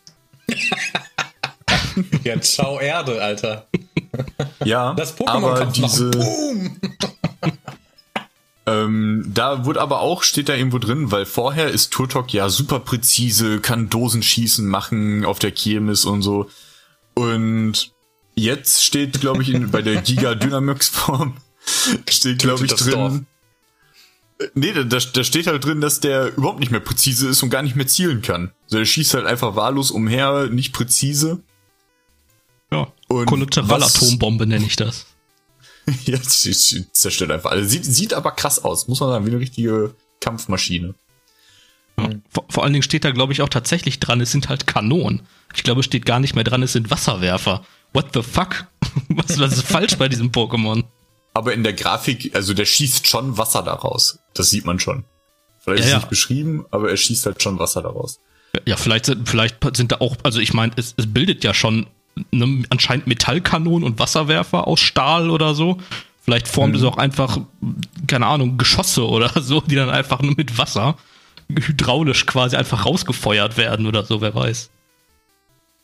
ja, ciao Erde, Alter. Ja, das Pokémon aber diese... Boom! Ähm, da wurde aber auch, steht da irgendwo drin, weil vorher ist Turtok ja super präzise, kann Dosenschießen machen auf der Kirmes und so. Und jetzt steht, glaube ich, in, bei der Giga Dynamax Form, steht, glaube ich, drin. Dorf. Äh, nee, da, da steht halt drin, dass der überhaupt nicht mehr präzise ist und gar nicht mehr zielen kann. Also der schießt halt einfach wahllos umher, nicht präzise. Ja, Kollateralatombombe nenne ich das. ja, zerstört einfach alles. Sieht, sieht aber krass aus, muss man sagen, wie eine richtige Kampfmaschine. Ja. Vor, vor, allen Dingen steht da, glaube ich, auch tatsächlich dran, es sind halt Kanonen. Ich glaube, es steht gar nicht mehr dran, es sind Wasserwerfer. What the fuck? was, was ist falsch bei diesem Pokémon? Aber in der Grafik, also der schießt schon Wasser daraus. Das sieht man schon. Vielleicht ja, ist es ja. nicht beschrieben, aber er schießt halt schon Wasser daraus. Ja, vielleicht sind, vielleicht sind da auch, also ich meine, es, es bildet ja schon ne, anscheinend Metallkanonen und Wasserwerfer aus Stahl oder so. Vielleicht formt mhm. es auch einfach, keine Ahnung, Geschosse oder so, die dann einfach nur mit Wasser hydraulisch quasi einfach rausgefeuert werden oder so, wer weiß.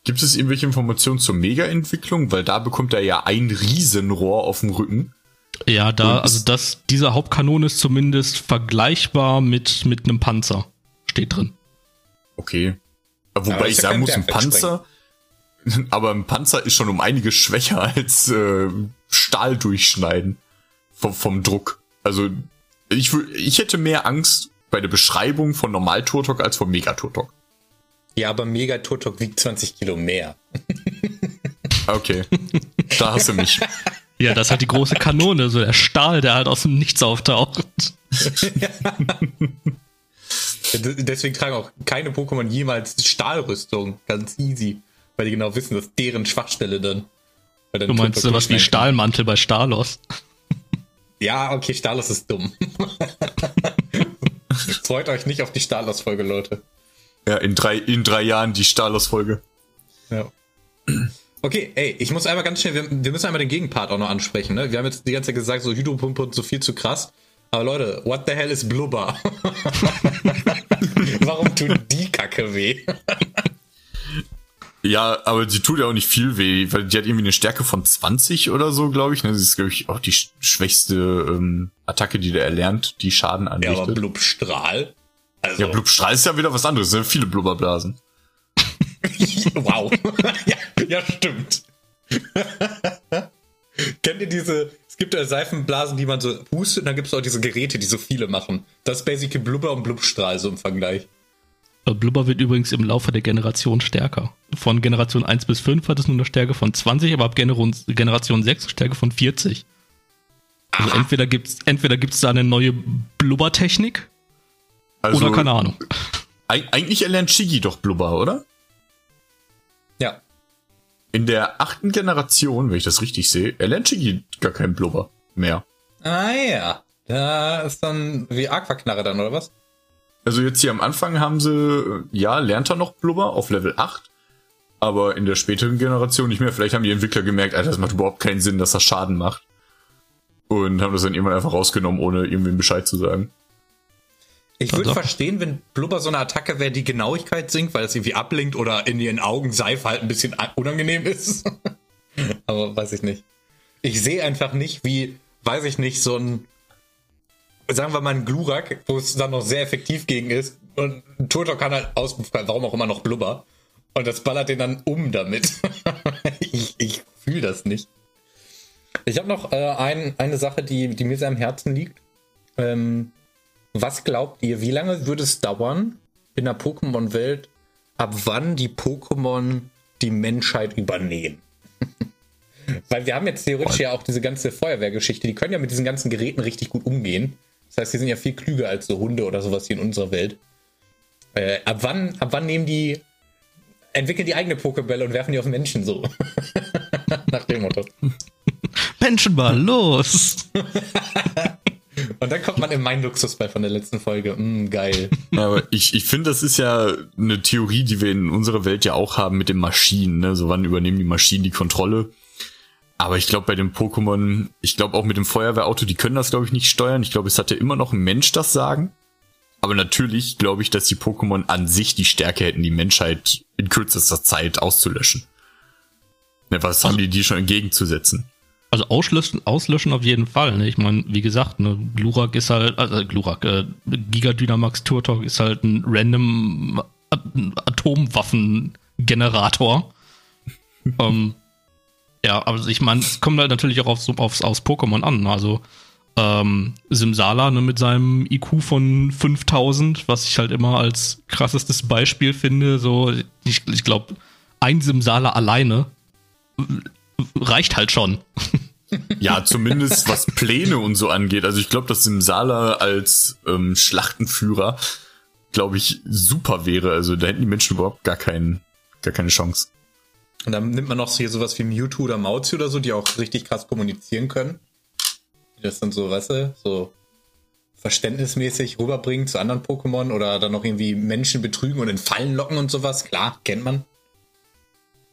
Gibt es irgendwelche Informationen zur Mega-Entwicklung? Weil da bekommt er ja ein Riesenrohr auf dem Rücken. Ja, da, also das, diese Hauptkanone ist zumindest vergleichbar mit, mit einem Panzer. Steht drin. Okay. Wobei ich sagen muss, ein Panzer, Aber ein Panzer ist schon um einiges schwächer als äh, Stahl durchschneiden. Vom, vom Druck. Also ich, ich hätte mehr Angst bei der Beschreibung von Normal-Turtok als vom Megaturtok. Ja, aber Megaturtok wiegt 20 Kilo mehr. okay. Da hast du mich. Ja, das hat die große Kanone, so der Stahl, der halt aus dem Nichts auftaucht. Deswegen tragen auch keine Pokémon jemals Stahlrüstung. Ganz easy weil die genau wissen, dass deren Schwachstelle dann. dann du meinst sowas wie Stahlmantel bei Stalos? Ja, okay, Stalos ist dumm. Freut euch nicht auf die Stalos-Folge, Leute. Ja, in drei, in drei Jahren die Stalos-Folge. Ja. Okay, ey, ich muss einmal ganz schnell, wir, wir, müssen einmal den Gegenpart auch noch ansprechen, ne? Wir haben jetzt die ganze Zeit gesagt, so Hydropumpe und so viel zu krass. Aber Leute, what the hell ist Blubber? Warum tut die Kacke weh? Ja, aber sie tut ja auch nicht viel weh, weil die hat irgendwie eine Stärke von 20 oder so, glaube ich. Das ist, glaube ich, auch die schwächste ähm, Attacke, die der erlernt, die Schaden anrichtet. Ja, aber Blubstrahl? Also ja, Blubstrahl ist ja wieder was anderes. Sind viele Blubberblasen. wow. ja, ja, stimmt. Kennt ihr diese, es gibt ja Seifenblasen, die man so hustet, und dann gibt es auch diese Geräte, die so viele machen. Das ist basically Blubber und Blubstrahl so im Vergleich. Äh, Blubber wird übrigens im Laufe der Generation stärker. Von Generation 1 bis 5 hat es nur eine Stärke von 20, aber ab Generation 6 eine Stärke von 40. Also Aha. entweder gibt's entweder gibt's da eine neue Blubbertechnik also, oder keine Ahnung. Eigentlich erlernt Shigi doch Blubber, oder? Ja. In der achten Generation, wenn ich das richtig sehe, erlernt Shigi gar keinen Blubber mehr. Ah ja. Da ist dann wie Aquaknarre dann, oder was? Also jetzt hier am Anfang haben sie, ja, lernt er noch Blubber auf Level 8, aber in der späteren Generation nicht mehr. Vielleicht haben die Entwickler gemerkt, Alter, das macht überhaupt keinen Sinn, dass das Schaden macht. Und haben das dann irgendwann einfach rausgenommen, ohne irgendwem Bescheid zu sagen. Ich würde verstehen, wenn Blubber so eine Attacke wäre, die Genauigkeit sinkt, weil es irgendwie ablenkt oder in ihren Augen Seife halt ein bisschen unangenehm ist. aber weiß ich nicht. Ich sehe einfach nicht, wie, weiß ich nicht, so ein sagen wir mal ein Glurak, wo es dann noch sehr effektiv gegen ist. Und ein Turtok kann halt aus, warum auch immer noch Blubber. Und das ballert den dann um damit. ich ich fühle das nicht. Ich habe noch äh, ein, eine Sache, die, die mir sehr am Herzen liegt. Ähm, was glaubt ihr, wie lange würde es dauern in der Pokémon-Welt, ab wann die Pokémon die Menschheit übernehmen? Weil wir haben jetzt theoretisch ja auch diese ganze Feuerwehrgeschichte, die können ja mit diesen ganzen Geräten richtig gut umgehen. Das heißt, die sind ja viel klüger als so Hunde oder sowas hier in unserer Welt. Äh, ab wann, ab wann nehmen die, entwickeln die eigene Pokebälle und werfen die auf Menschen so? Nach dem Motto. Menschenball, los! Und dann kommt man in meinen Luxusball von der letzten Folge. Mm, geil. Aber ich, ich finde, das ist ja eine Theorie, die wir in unserer Welt ja auch haben mit den Maschinen. Ne? So wann übernehmen die Maschinen die Kontrolle? Aber ich glaube, bei dem Pokémon, ich glaube auch mit dem Feuerwehrauto, die können das, glaube ich, nicht steuern. Ich glaube, es hat ja immer noch ein Mensch das Sagen. Aber natürlich glaube ich, dass die Pokémon an sich die Stärke hätten, die Menschheit in kürzester Zeit auszulöschen. Ne, was haben die die schon entgegenzusetzen? Also auslöschen, auslöschen auf jeden Fall. Ne? Ich meine, wie gesagt, ne, Glurak ist halt, also Glurak, äh, Giga Dynamax Turtok ist halt ein random Atomwaffengenerator. ähm, ja, aber ich meine, es kommt halt natürlich auch aufs, aufs, aufs Pokémon an. Also ähm, Simsala ne, mit seinem IQ von 5000, was ich halt immer als krassestes Beispiel finde. So, ich, ich glaube, ein Simsala alleine reicht halt schon. Ja, zumindest was Pläne und so angeht. Also ich glaube, dass Simsala als ähm, Schlachtenführer, glaube ich, super wäre. Also da hätten die Menschen überhaupt gar, keinen, gar keine Chance. Und dann nimmt man noch hier sowas wie Mewtwo oder Mauzi oder so, die auch richtig krass kommunizieren können. Die das dann so, weißt du, so verständnismäßig rüberbringen zu anderen Pokémon oder dann noch irgendwie Menschen betrügen und in Fallen locken und sowas. Klar, kennt man.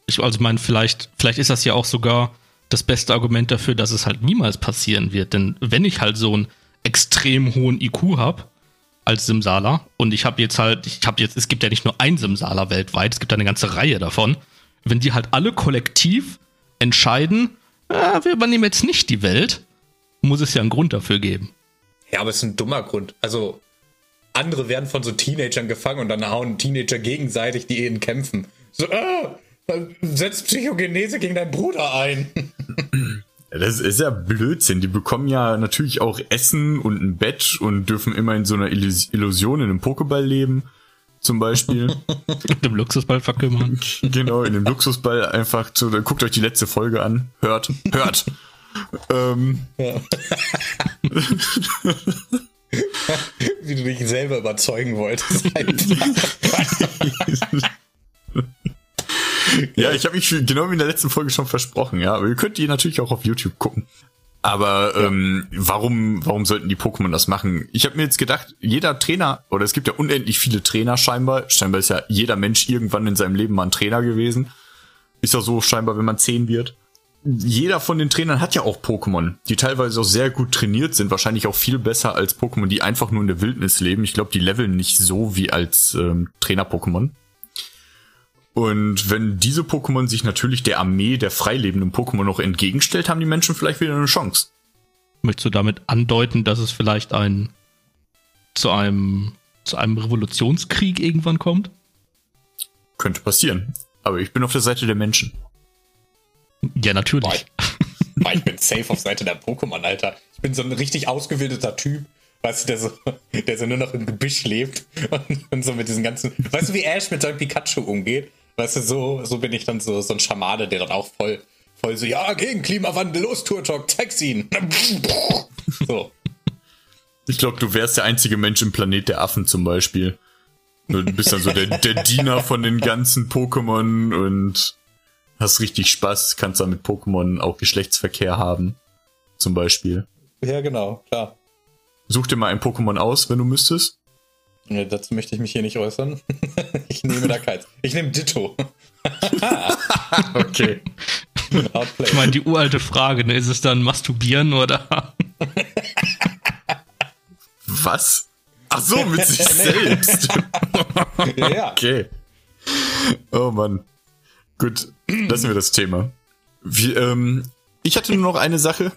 Ich also meine, vielleicht, vielleicht ist das ja auch sogar das beste Argument dafür, dass es halt niemals passieren wird. Denn wenn ich halt so einen extrem hohen IQ habe als Simsala und ich habe jetzt halt, ich habe jetzt, es gibt ja nicht nur ein Simsala weltweit, es gibt eine ganze Reihe davon. Wenn die halt alle kollektiv entscheiden, äh, wir übernehmen jetzt nicht die Welt, muss es ja einen Grund dafür geben. Ja, aber es ist ein dummer Grund. Also andere werden von so Teenagern gefangen und dann hauen Teenager gegenseitig die Ehen kämpfen. So, ah, setz Psychogenese gegen deinen Bruder ein. Das ist ja Blödsinn. Die bekommen ja natürlich auch Essen und ein Bett und dürfen immer in so einer Illusion in einem Pokéball leben. Zum Beispiel. in dem Luxusball verkümmern. Genau, in dem Luxusball einfach zu, guckt euch die letzte Folge an. Hört, hört. ähm. Wie du dich selber überzeugen wolltest. ja, ich habe mich genau wie in der letzten Folge schon versprochen, ja. Aber ihr könnt die natürlich auch auf YouTube gucken. Aber ja. ähm, warum, warum sollten die Pokémon das machen? Ich habe mir jetzt gedacht, jeder Trainer, oder es gibt ja unendlich viele Trainer scheinbar. Scheinbar ist ja jeder Mensch irgendwann in seinem Leben mal ein Trainer gewesen. Ist ja so scheinbar, wenn man zehn wird. Jeder von den Trainern hat ja auch Pokémon, die teilweise auch sehr gut trainiert sind, wahrscheinlich auch viel besser als Pokémon, die einfach nur in der Wildnis leben. Ich glaube, die leveln nicht so wie als ähm, Trainer-Pokémon. Und wenn diese Pokémon sich natürlich der Armee der freilebenden Pokémon noch entgegenstellt, haben die Menschen vielleicht wieder eine Chance. Möchtest du damit andeuten, dass es vielleicht ein zu einem zu einem Revolutionskrieg irgendwann kommt? Könnte passieren. Aber ich bin auf der Seite der Menschen. Ja, natürlich. Boah, ich bin safe auf Seite der Pokémon, Alter. Ich bin so ein richtig ausgebildeter Typ, weißt du, der so, der so nur noch im Gebüsch lebt und, und so mit diesen ganzen. Weißt du, wie Ash mit seinem Pikachu umgeht? Weißt du, so, so bin ich dann so, so ein Schamane, der dann auch voll, voll so, ja, gegen Klimawandel, los, Turtok, zeig's ihn. so. Ich glaube, du wärst der einzige Mensch im Planet der Affen zum Beispiel. Du bist dann so der, der Diener von den ganzen Pokémon und hast richtig Spaß, kannst dann mit Pokémon auch Geschlechtsverkehr haben. Zum Beispiel. Ja, genau, klar. Such dir mal ein Pokémon aus, wenn du müsstest. Nee, dazu möchte ich mich hier nicht äußern. ich nehme da keins. Ich nehme Ditto. okay. Ich meine, die uralte Frage, ne? ist es dann Masturbieren oder? Was? Ach so, mit sich selbst. ja. Okay. Oh Mann. Gut, lassen wir das Thema. Wie, ähm, ich hatte nur noch eine Sache.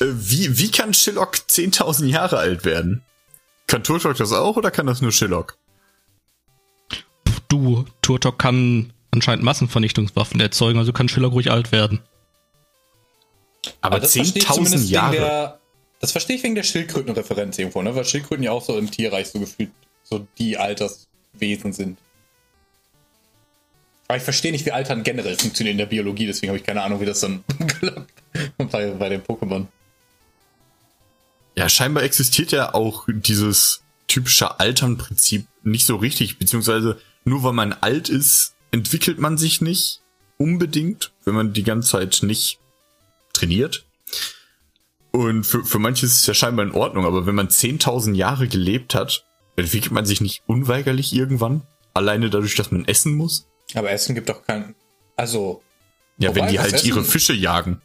Äh, wie, wie kann Shillock 10.000 Jahre alt werden? Kann Turtok das auch oder kann das nur Shillock? Du, Turtok kann anscheinend Massenvernichtungswaffen erzeugen, also kann Shillock ruhig alt werden. Aber, Aber 10.000 Jahre. Der, das verstehe ich wegen der Schildkrötenreferenz irgendwo, ne? Weil Schildkröten ja auch so im Tierreich so gefühlt so die Alterswesen sind. Aber ich verstehe nicht, wie Altern generell funktioniert in der Biologie, deswegen habe ich keine Ahnung, wie das dann bei, bei den Pokémon. Ja, scheinbar existiert ja auch dieses typische Altern-Prinzip nicht so richtig, beziehungsweise nur weil man alt ist, entwickelt man sich nicht unbedingt, wenn man die ganze Zeit nicht trainiert. Und für, für manche ist es ja scheinbar in Ordnung, aber wenn man 10.000 Jahre gelebt hat, entwickelt man sich nicht unweigerlich irgendwann? Alleine dadurch, dass man essen muss? Aber Essen gibt doch kein. Also. Ja, Wobei, wenn die halt Essen- ihre Fische jagen.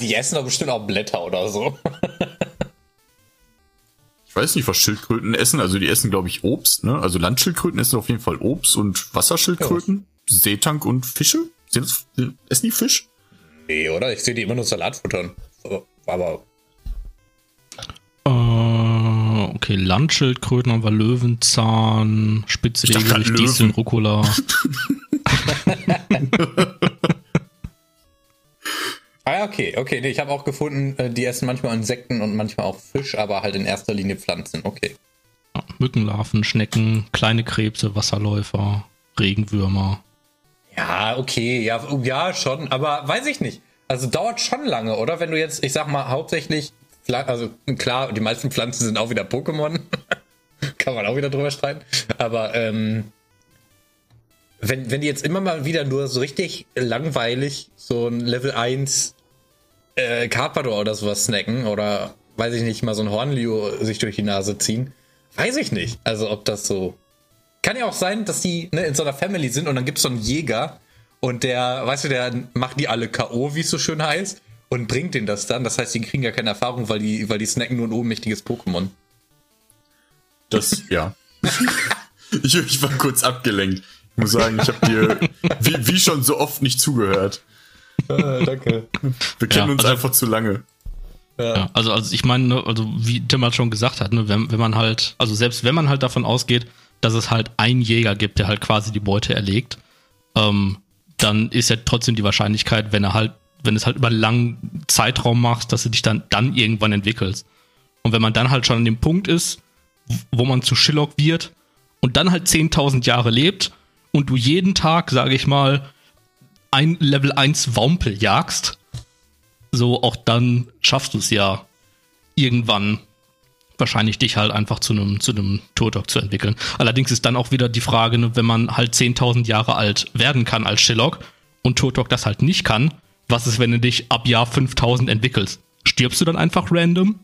Die essen doch bestimmt auch Blätter oder so. Ich weiß nicht, was Schildkröten essen. Also die essen, glaube ich, Obst, ne? Also Landschildkröten essen auf jeden Fall Obst und Wasserschildkröten, Seetank und Fische. Sind das, essen die Fisch? Nee, oder? Ich sehe die immer nur Salat futtern. Aber. Äh, okay, Landschildkröten haben wir Löwenzahn, Löwen. Disteln, Rucola. Ah ja, okay, okay. Nee, ich habe auch gefunden, äh, die essen manchmal Insekten und manchmal auch Fisch, aber halt in erster Linie Pflanzen. Okay. Ja, Mückenlarven, Schnecken, kleine Krebse, Wasserläufer, Regenwürmer. Ja, okay, ja, ja, schon, aber weiß ich nicht. Also dauert schon lange, oder? Wenn du jetzt, ich sag mal, hauptsächlich, also klar, die meisten Pflanzen sind auch wieder Pokémon. Kann man auch wieder drüber streiten. Aber ähm, wenn, wenn die jetzt immer mal wieder nur so richtig langweilig so ein Level 1 äh, Carpador oder sowas snacken oder weiß ich nicht, mal so ein Hornlio sich durch die Nase ziehen, weiß ich nicht. Also ob das so kann ja auch sein, dass die ne, in so einer Family sind und dann gibt es so einen Jäger und der, weißt du, der macht die alle K.O., wie es so schön heißt, und bringt denen das dann. Das heißt, die kriegen ja keine Erfahrung, weil die, weil die snacken nur ein ohnmächtiges Pokémon. Das, ja. ich, ich war kurz abgelenkt. Ich muss sagen, ich habe dir wie, wie schon so oft nicht zugehört. danke. Wir kennen Ja, uns also- einfach zu lange. Ja, also, also ich meine, ne, also wie Tim halt schon gesagt hat, ne, wenn, wenn man halt, also selbst wenn man halt davon ausgeht, dass es halt einen Jäger gibt, der halt quasi die Beute erlegt, ähm, dann ist ja trotzdem die Wahrscheinlichkeit, wenn er halt, wenn es halt über einen langen Zeitraum machst, dass du dich dann, dann irgendwann entwickelst. Und wenn man dann halt schon an dem Punkt ist, wo man zu Shillock wird und dann halt 10.000 Jahre lebt und du jeden Tag, sage ich mal, ein Level 1 Wampel jagst, so auch dann schaffst du es ja irgendwann wahrscheinlich dich halt einfach zu einem zu einem Turtok zu entwickeln. Allerdings ist dann auch wieder die Frage, ne, wenn man halt 10.000 Jahre alt werden kann als Shillock und Turtok das halt nicht kann, was ist, wenn du dich ab Jahr 5000 entwickelst? Stirbst du dann einfach random?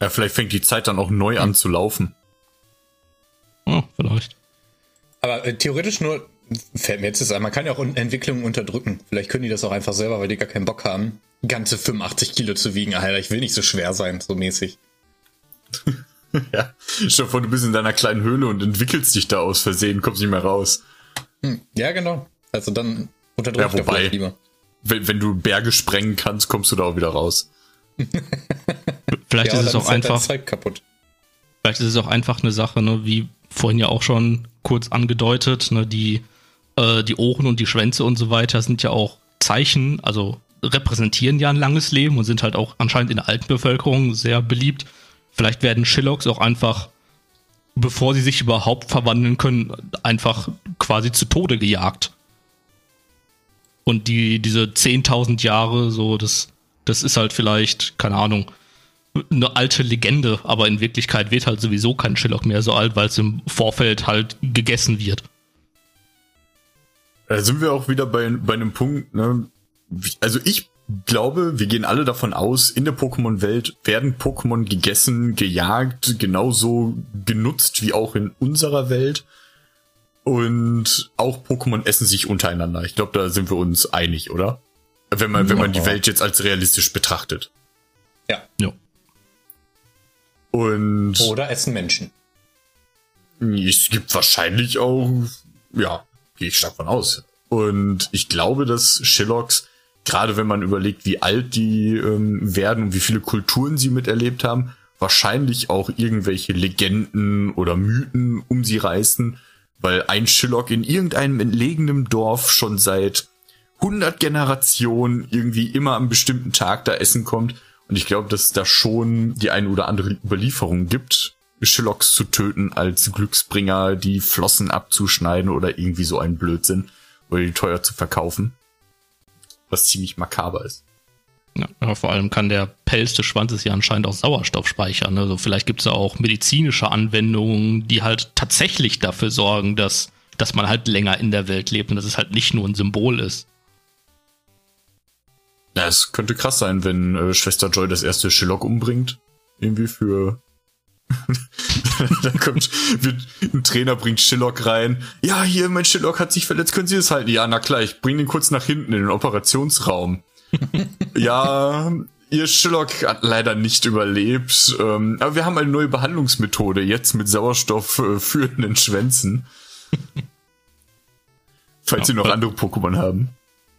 Ja, vielleicht fängt die Zeit dann auch neu an zu laufen. Ja, vielleicht. Aber äh, theoretisch nur, fällt mir jetzt das ein, man kann ja auch Un- Entwicklungen unterdrückt. Vielleicht können die das auch einfach selber, weil die gar keinen Bock haben, ganze 85 Kilo zu wiegen. Alter, ich will nicht so schwer sein, so mäßig. Ja. Stell dir vor, du bist in deiner kleinen Höhle und entwickelst dich da aus Versehen, kommst nicht mehr raus. Ja, genau. Also dann unterdrückt Ja, wobei- lieber. Wenn, wenn du Berge sprengen kannst, kommst du da auch wieder raus. Vielleicht Ja, ist es auch halt dein einfach, Zeug kaputt. vielleicht ist es auch einfach eine Sache, ne, wie vorhin ja auch schon kurz angedeutet, ne, die, äh, die Ohren und die Schwänze und so weiter sind ja auch Zeichen, also repräsentieren ja ein langes Leben und sind halt auch anscheinend in der alten Bevölkerung sehr beliebt. Vielleicht werden Shillocks auch einfach, bevor sie sich überhaupt verwandeln können, einfach quasi zu Tode gejagt. Und die, diese 10.000 Jahre, so, das, das ist halt vielleicht, keine Ahnung, eine alte Legende, aber in Wirklichkeit wird halt sowieso kein Shillock mehr so alt, weil es im Vorfeld halt gegessen wird. Da sind wir auch wieder bei, bei einem Punkt, ne? Also ich glaube, wir gehen alle davon aus, in der Pokémon-Welt werden Pokémon gegessen, gejagt, genauso genutzt wie auch in unserer Welt. Und auch Pokémon essen sich untereinander. Ich glaube, da sind wir uns einig, oder? Wenn man, wenn man die. Welt jetzt als realistisch betrachtet. Ja. Ja. Und Oder essen Menschen. Es gibt wahrscheinlich auch, ja, gehe ich stark von aus. Und ich glaube, dass Shillocks, gerade wenn man überlegt, wie alt die ähm, werden und wie viele Kulturen sie miterlebt haben, wahrscheinlich auch irgendwelche Legenden oder Mythen um sie reißen, weil ein Shillock in irgendeinem entlegenen Dorf schon seit 100 Generationen irgendwie immer am bestimmten Tag da essen kommt. Und ich glaube, dass es da schon die eine oder andere Überlieferung gibt, Shillocks zu töten als Glücksbringer, die Flossen abzuschneiden oder irgendwie so ein Blödsinn oder die teuer zu verkaufen. Was ziemlich makaber ist. Ja, vor allem kann der Pelz des Schwanzes ja anscheinend auch Sauerstoff speichern. Also vielleicht gibt es ja auch medizinische Anwendungen, die halt tatsächlich dafür sorgen, dass, dass man halt länger in der Welt lebt und dass es halt nicht nur ein Symbol ist. Ja, es könnte krass sein, wenn äh, Schwester Joy das erste Shillock umbringt. Irgendwie für. da kommt, ein Trainer bringt Shillock rein. Ja, hier, mein Shillock hat sich verletzt, können Sie es halten? Ja, na klar, ich bring den kurz nach hinten in den Operationsraum. ja, Ihr Shillock hat leider nicht überlebt, ähm, aber wir haben eine neue Behandlungsmethode, jetzt mit Sauerstoff äh, führenden Schwänzen. Falls ja, Sie noch andere Pokémon haben.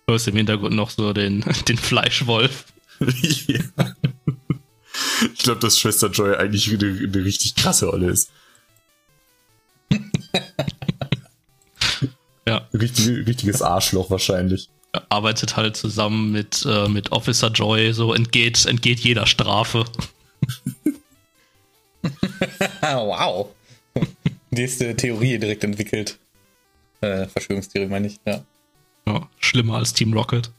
Du hast im Hintergrund noch so den, den Fleischwolf. ja. Ich glaube, dass Schwester Joy eigentlich eine, eine richtig krasse Rolle ist. ja. Richtig, richtiges Arschloch wahrscheinlich. Arbeitet halt zusammen mit, äh, mit Officer Joy, so entgeht, entgeht jeder Strafe. wow. Nächste Theorie direkt entwickelt. Äh, Verschwörungstheorie meine ich, ja. ja. Schlimmer als Team Rocket.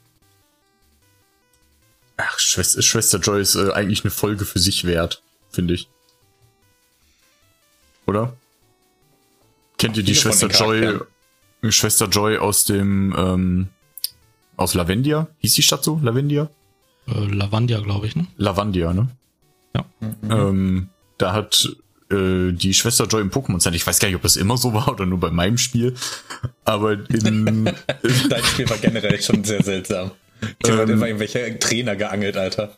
Ach, Schwester, Schwester Joy ist äh, eigentlich eine Folge für sich wert, finde ich. Oder? Kennt ihr die Schwester Joy, Schwester Joy aus dem, ähm, aus Lavendia? Hieß die Stadt so? Lavendia? Äh, Lavandia, glaube ich, ne? Lavandia, ne? Ja. Mhm. Ähm, da hat äh, die Schwester Joy im Pokémon Center, ich weiß gar nicht, ob das immer so war oder nur bei meinem Spiel, aber in... Dein Spiel war generell schon sehr seltsam. Die ähm, hat immer irgendwelche Trainer geangelt, Alter.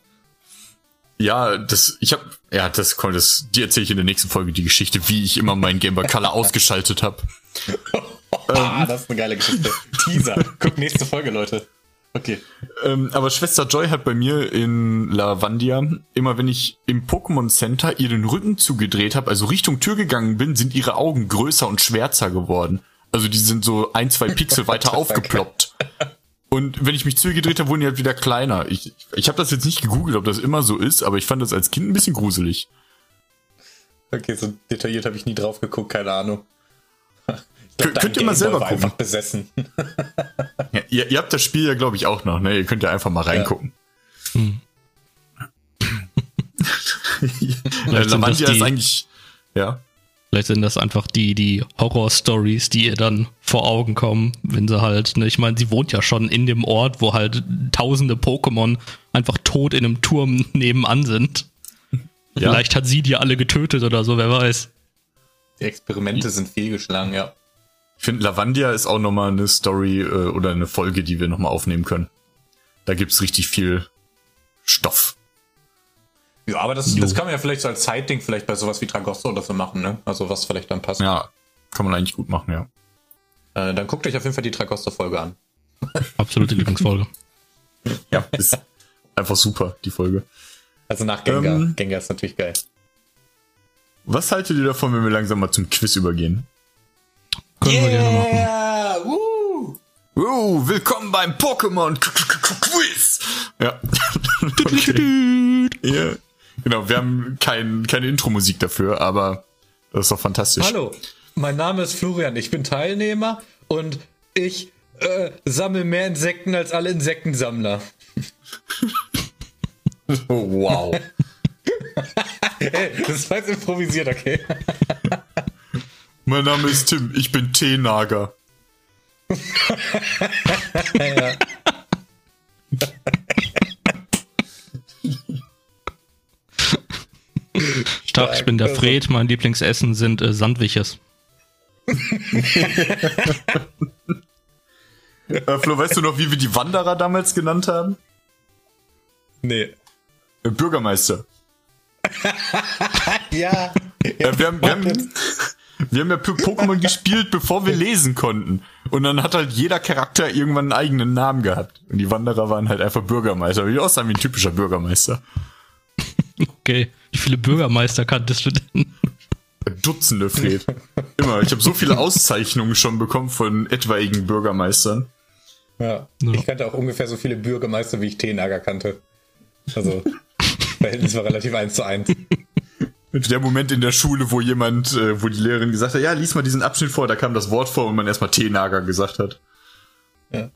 Ja, das, ich hab, ja, das kommt, das, die erzähle ich in der nächsten Folge die Geschichte, wie ich immer meinen Game Boy Color ausgeschaltet habe. ah, das ist eine geile Geschichte. Teaser. Guck nächste Folge, Leute. Okay. Ähm, aber Schwester Joy hat bei mir in Lavandia, immer wenn ich im Pokémon Center ihren Rücken zugedreht habe, also Richtung Tür gegangen bin, sind ihre Augen größer und schwärzer geworden. Also die sind so ein, zwei Pixel weiter aufgeploppt. Und wenn ich mich zugedreht habe, wurden die halt wieder kleiner. Ich, ich habe das jetzt nicht gegoogelt, ob das immer so ist, aber ich fand das als Kind ein bisschen gruselig. Okay, so detailliert habe ich nie drauf geguckt, keine Ahnung. Glaub, könnt ihr mal selber gucken. einfach besessen. ja, ihr, ihr, habt das Spiel ja, glaube ich, auch noch, ne? Ihr könnt ja einfach mal reingucken. Ja. Hm. Lamantia ist eigentlich, ja. Vielleicht sind das einfach die, die Horror-Stories, die ihr dann vor Augen kommen, wenn sie halt, ne, ich meine, sie wohnt ja schon in dem Ort, wo halt tausende Pokémon einfach tot in einem Turm nebenan sind. Ja. Vielleicht hat sie die alle getötet oder so, wer weiß. Die Experimente sind fehlgeschlagen, ja. Ich finde, Lavandia ist auch nochmal eine Story äh, oder eine Folge, die wir nochmal aufnehmen können. Da gibt's richtig viel Stoff. Ja, aber das, das kann man ja vielleicht so als Zeitding vielleicht bei sowas wie Tragosso oder so machen, ne? Also was vielleicht dann passt. Ja, kann man eigentlich gut machen, ja. Äh, dann guckt euch auf jeden Fall die Tragosso-Folge an. Absolute Lieblingsfolge. ja, ist einfach super, die Folge. Also nach Gengar. Ähm, Gengar ist natürlich geil. Was haltet ihr davon, wenn wir langsam mal zum Quiz übergehen? Können yeah! wir gerne machen. Woo! Woo! Willkommen beim Pokémon Quiz! Ja. ja. Genau, wir haben kein, keine Intro-Musik dafür, aber das ist doch fantastisch. Hallo, mein Name ist Florian, ich bin Teilnehmer und ich äh, sammle mehr Insekten als alle Insektensammler. oh, wow. hey, das war jetzt improvisiert, okay? Mein Name ist Tim, ich bin Teenager. ja. Stark, ich bin der Fred, mein Lieblingsessen sind äh, Sandwiches. äh, Flo, weißt du noch, wie wir die Wanderer damals genannt haben? Nee. Äh, Bürgermeister. ja. Äh, wir, haben, wir, haben, wir haben ja Pokémon gespielt, bevor wir lesen konnten. Und dann hat halt jeder Charakter irgendwann einen eigenen Namen gehabt. Und die Wanderer waren halt einfach Bürgermeister. Wie aussahen wie ein typischer Bürgermeister. Okay. Wie viele Bürgermeister kanntest du denn? Dutzende, Fred. Immer. Ich habe so viele Auszeichnungen schon bekommen von etwaigen Bürgermeistern. Ja. ja. Ich kannte auch ungefähr so viele Bürgermeister, wie ich Teenager kannte. Also, Verhältnis war relativ eins zu eins. Der Moment in der Schule, wo jemand, äh, wo die Lehrerin gesagt hat, ja, lies mal diesen Abschnitt vor, da kam das Wort vor und man erstmal Teenager gesagt hat. Ja.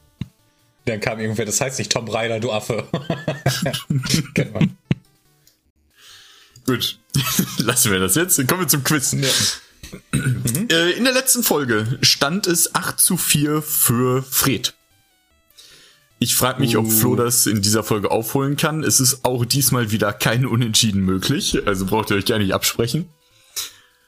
Dann kam irgendwer, das heißt nicht Tom Reiler, du Affe. Kennt man. Gut, lassen wir das jetzt. Dann kommen wir zum Quiz. Ja. Mhm. In der letzten Folge stand es 8 zu 4 für Fred. Ich frage mich, ob Flo das in dieser Folge aufholen kann. Es ist auch diesmal wieder kein Unentschieden möglich, also braucht ihr euch gar nicht absprechen.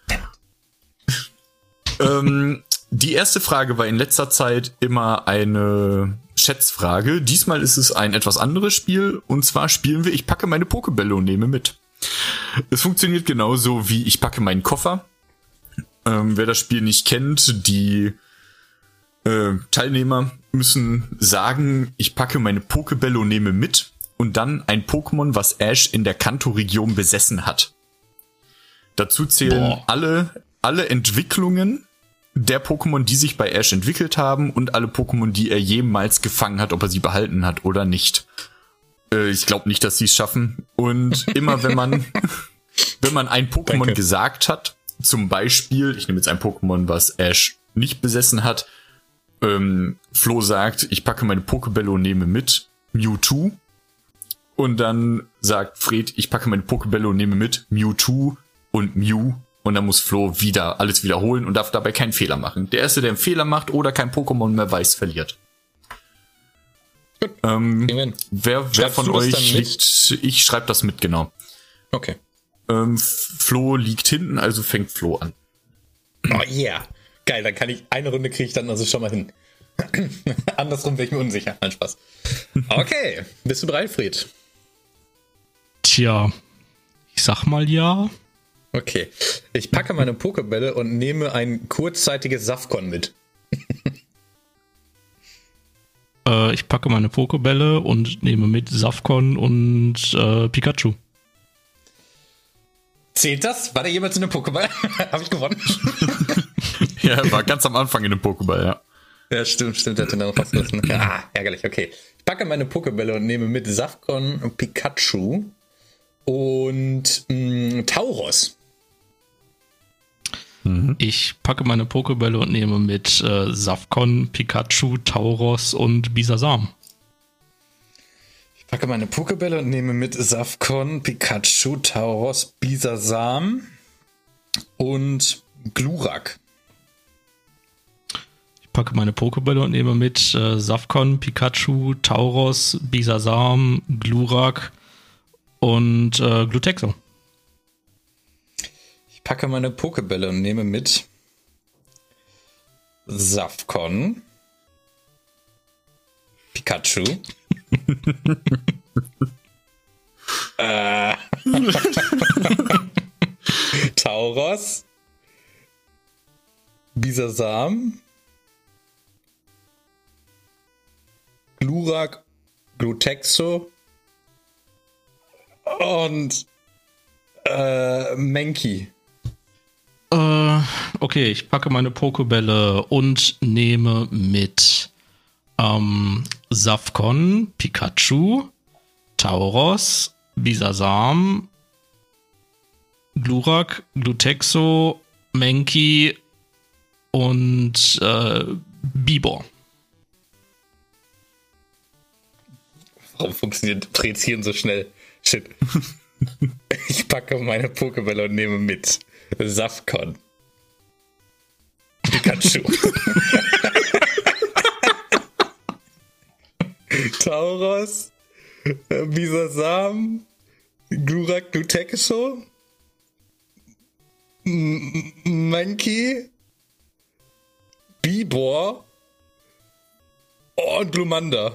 ähm, die erste Frage war in letzter Zeit immer eine Schätzfrage. Diesmal ist es ein etwas anderes Spiel. Und zwar spielen wir, ich packe meine Pokebälle und nehme mit. Es funktioniert genauso wie ich packe meinen Koffer. Ähm, wer das Spiel nicht kennt, die äh, Teilnehmer müssen sagen, ich packe meine Pokebälle und nehme mit. Und dann ein Pokémon, was Ash in der Kanto-Region besessen hat. Dazu zählen Boah. alle, alle Entwicklungen der Pokémon, die sich bei Ash entwickelt haben und alle Pokémon, die er jemals gefangen hat, ob er sie behalten hat oder nicht. Äh, ich glaube nicht, dass sie es schaffen. Und immer wenn man, wenn man ein Pokémon Danke. gesagt hat, zum Beispiel, ich nehme jetzt ein Pokémon, was Ash nicht besessen hat, ähm, Flo sagt, ich packe meine Pokebälle und nehme mit Mewtwo. Und dann sagt Fred, ich packe meine Pokebälle und nehme mit Mewtwo und Mew. Und dann muss Flo wieder alles wiederholen und darf dabei keinen Fehler machen. Der erste, der einen Fehler macht oder kein Pokémon mehr weiß, verliert. Gut. Ähm, wer, wer von euch liegt, ich schreibe das mit, genau. Okay. Ähm, Flo liegt hinten, also fängt Flo an. Oh yeah. Geil, dann kann ich eine Runde kriege ich dann also schon mal hin. Andersrum wäre ich mir unsicher. Nein, Spaß. Okay, bist du bereit, Fried? Tja, ich sag mal ja. Okay, ich packe meine Pokebälle und nehme ein kurzzeitiges Safkon mit. äh, ich packe meine Pokebälle und nehme mit Safkon und äh, Pikachu. Zählt das? War der jemals in einem Pokéball? Habe ich gewonnen? ja, war ganz am Anfang in einem Pokéball, ja. Ja, stimmt, stimmt, hat den dann rausgelassen. Ah, ärgerlich, okay. Ich packe meine Pokébälle und nehme mit Safkon, Pikachu und mh, mm, Tauros. Mhm. Ich packe meine Pokébälle und nehme mit äh, Safkon, Pikachu, Tauros und Bisasam packe meine Pokebälle und nehme mit Safkon, Pikachu, Tauros, Bisasam und Glurak. Ich packe meine Pokebälle und nehme mit äh, Safkon, Pikachu, Tauros, Bisasam, Glurak und äh, Glutexo. Packe meine Pokebälle und nehme mit Safkon, Pikachu, äh. Tauros. Bisasam. Glurak, Glutexo und äh, Menki. Äh, okay, ich packe meine Pokebälle und nehme mit ähm, Safkon, Pikachu, Tauros, Bisasam, Glurak, Glutexo, Menki und äh, Bibor. Warum funktioniert Präzieren so schnell? Shit. ich packe meine Pokebälle und nehme mit. Safkon. Pikachu. Tauros, äh, Bisasam, Glurak Glutexo, Monkey, Bibor und Glumanda.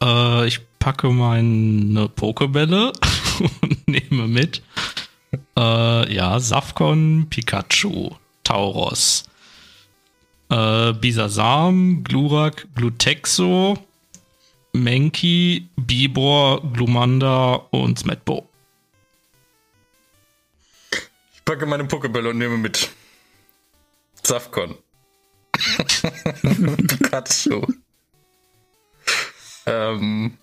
Äh, ich packe meine Pokebälle und nehme mit. Äh, ja, Safkon, Pikachu, Tauros, äh, Bisasam, Glurak, Glutexo, Menki, Bibor, Glumanda und Smetbo. Ich packe meine Pokebälle und nehme mit. Safkon. Pikachu. ähm.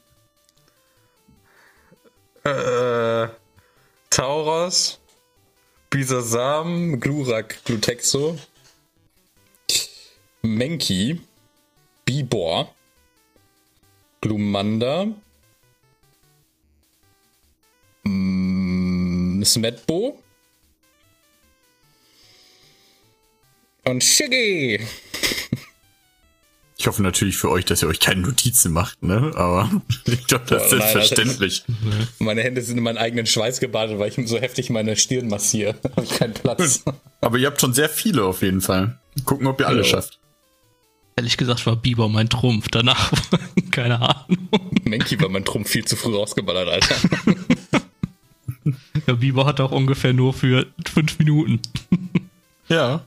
Äh, Tauros, Bisasam, Glurak, Glutexo, Menki, Bibor, Glumanda, mm, Smetbo und Shiggy. hoffe natürlich für euch, dass ihr euch keine Notizen macht, ne? Aber ich glaube, das ist nein, selbstverständlich. Meine Hände sind in meinen eigenen Schweiß gebadet, weil ich so heftig meine Stirn massiere. Habe ich keinen Platz. Aber ihr habt schon sehr viele auf jeden Fall. Gucken, ob ihr alle Ja. schafft. Ehrlich gesagt war Bieber mein Trumpf. Danach, keine Ahnung. Menki war mein Trumpf viel zu früh rausgeballert, Alter. Der Bieber hat auch ungefähr nur für fünf Minuten. Ja.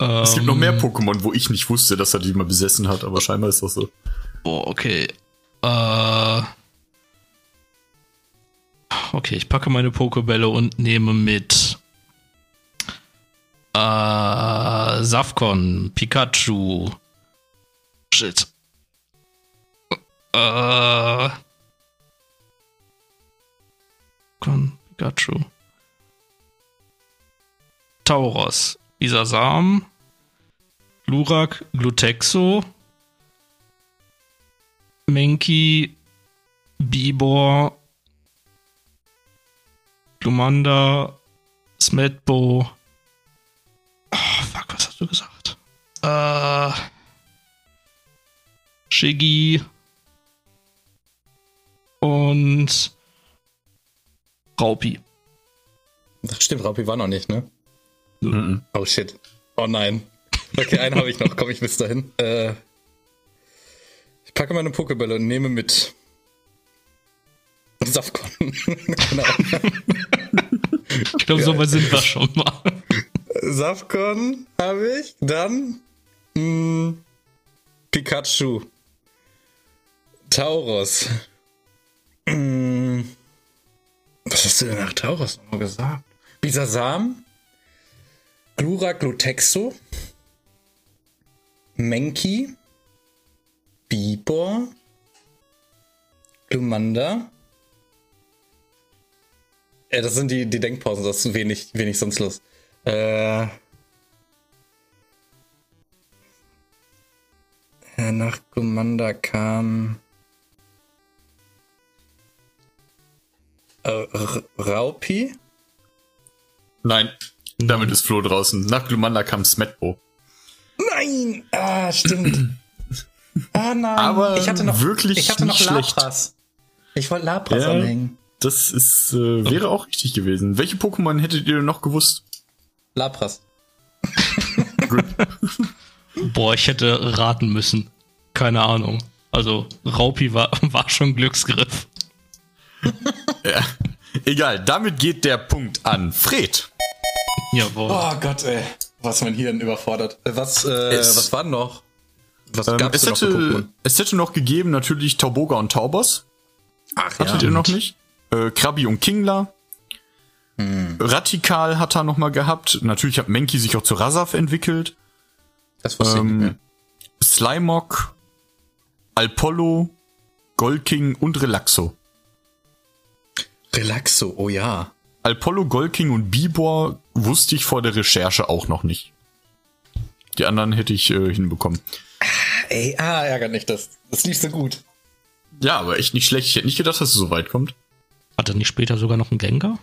Es gibt noch mehr Pokémon, wo ich nicht wusste, dass er die mal besessen hat, aber scheinbar ist das so. Boah, okay. Äh. Okay, ich packe meine Pokebälle und nehme mit. Äh, Safcon, Pikachu. Shit. Äh. Safcon, Pikachu. Tauros, Isasam, Glurak, Glutexo, Menki, Bibor, Glumanda, Smetbo. Oh, fuck, was hast du gesagt? Äh. Shiggy. Und. Raupi. Das stimmt, Raupi war noch nicht, ne? Mhm. Oh shit. Oh nein. Okay, einen habe ich noch. Komm ich bis dahin. Äh, ich packe meine Pokebälle und nehme mit. Safcon. genau. Ich glaube, so weit sind wir schon mal. Safcon habe ich. Dann. Mh, Pikachu. Tauros. Mh, was hast du denn nach Tauros nochmal gesagt? Bisasam. Glurak Glutexo. Menki. Bibor. Glumanda. Ja, das sind die, die Denkpausen, das ist wenig, wenig sonst los. Äh, ja, nach Glumanda kam. Äh, Raupi? Nein, damit ist Flo draußen. Nach Glumanda kam Smetbo. Nein! Ah, stimmt. ah, nein. Aber ich hatte noch, wirklich ich hatte noch schlecht. Lapras. Ich wollte Lapras Ja. anhängen. Das ist, äh, wäre auch richtig gewesen. Welche Pokémon hättet ihr noch gewusst? Lapras. Boah, ich hätte raten müssen. Keine Ahnung. Also, Raupi war, war schon Glücksgriff. ja. Egal, damit geht der Punkt an Fred. Jawohl. Oh Gott, ey. Was mein Hirn überfordert. Äh, Was, äh, Es- was war denn noch? Was Ähm, gab's es, denn noch für hätte, Pokémon? es hätte noch gegeben natürlich Tauboga und Taubos. Ach Hattet ihr noch nicht? Äh, Krabi und Kingler. Hm. Radikal hat er noch mal gehabt. Natürlich hat Menki sich auch zu Rasaf entwickelt. Das wusste ich nicht Ähm, mehr. Slimog, Alpollo, Golking und Relaxo. Relaxo, oh ja. Alpollo, Golking und Bibor wusste ich vor der Recherche auch noch nicht. Die anderen hätte ich äh, hinbekommen. Ey, ah, ärgert nicht das. Das lief so gut. Ja, aber echt nicht schlecht. Ich hätte nicht gedacht, dass es so weit kommt. Hat er nicht später sogar noch einen Gengar?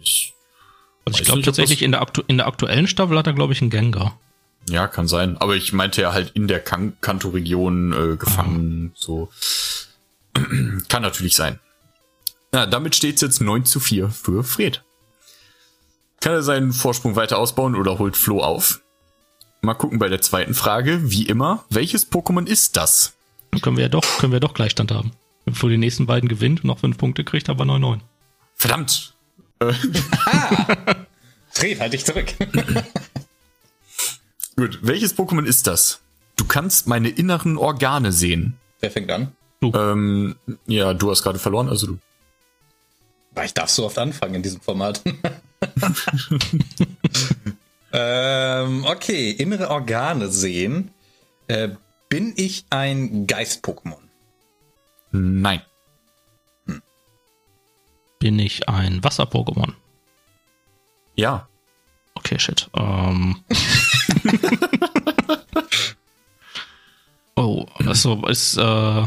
Ich, Also ich glaube tatsächlich das- in der, in der aktuellen Staffel hat er, glaube ich, einen Gengar. ja, kann sein. Aber ich meinte ja halt in der kan Kanto-Region äh, gefangen. So. kann natürlich sein. Ja, damit steht es jetzt 9 zu 4 für Fred. Kann er seinen Vorsprung weiter ausbauen oder holt Flo auf? Mal gucken bei der zweiten Frage. Wie immer, welches Pokémon ist das? Dann können wir ja doch, können wir doch Gleichstand haben. Wenn Flo die nächsten beiden gewinnt und noch fünf Punkte kriegt, haben wir 9-9. Verdammt! Fred, halt dich zurück. Gut, welches Pokémon ist das? Du kannst meine inneren Organe sehen. Wer fängt an? Ähm, ja, du hast gerade verloren, also du. Ich darf so oft anfangen in diesem Format. ähm, okay, innere Organe sehen. Äh, bin ich ein Geist-Pokémon? Nein. Bin ich ein Wasser-Pokémon? Ja. Okay, shit. Ähm. oh, also ist, äh,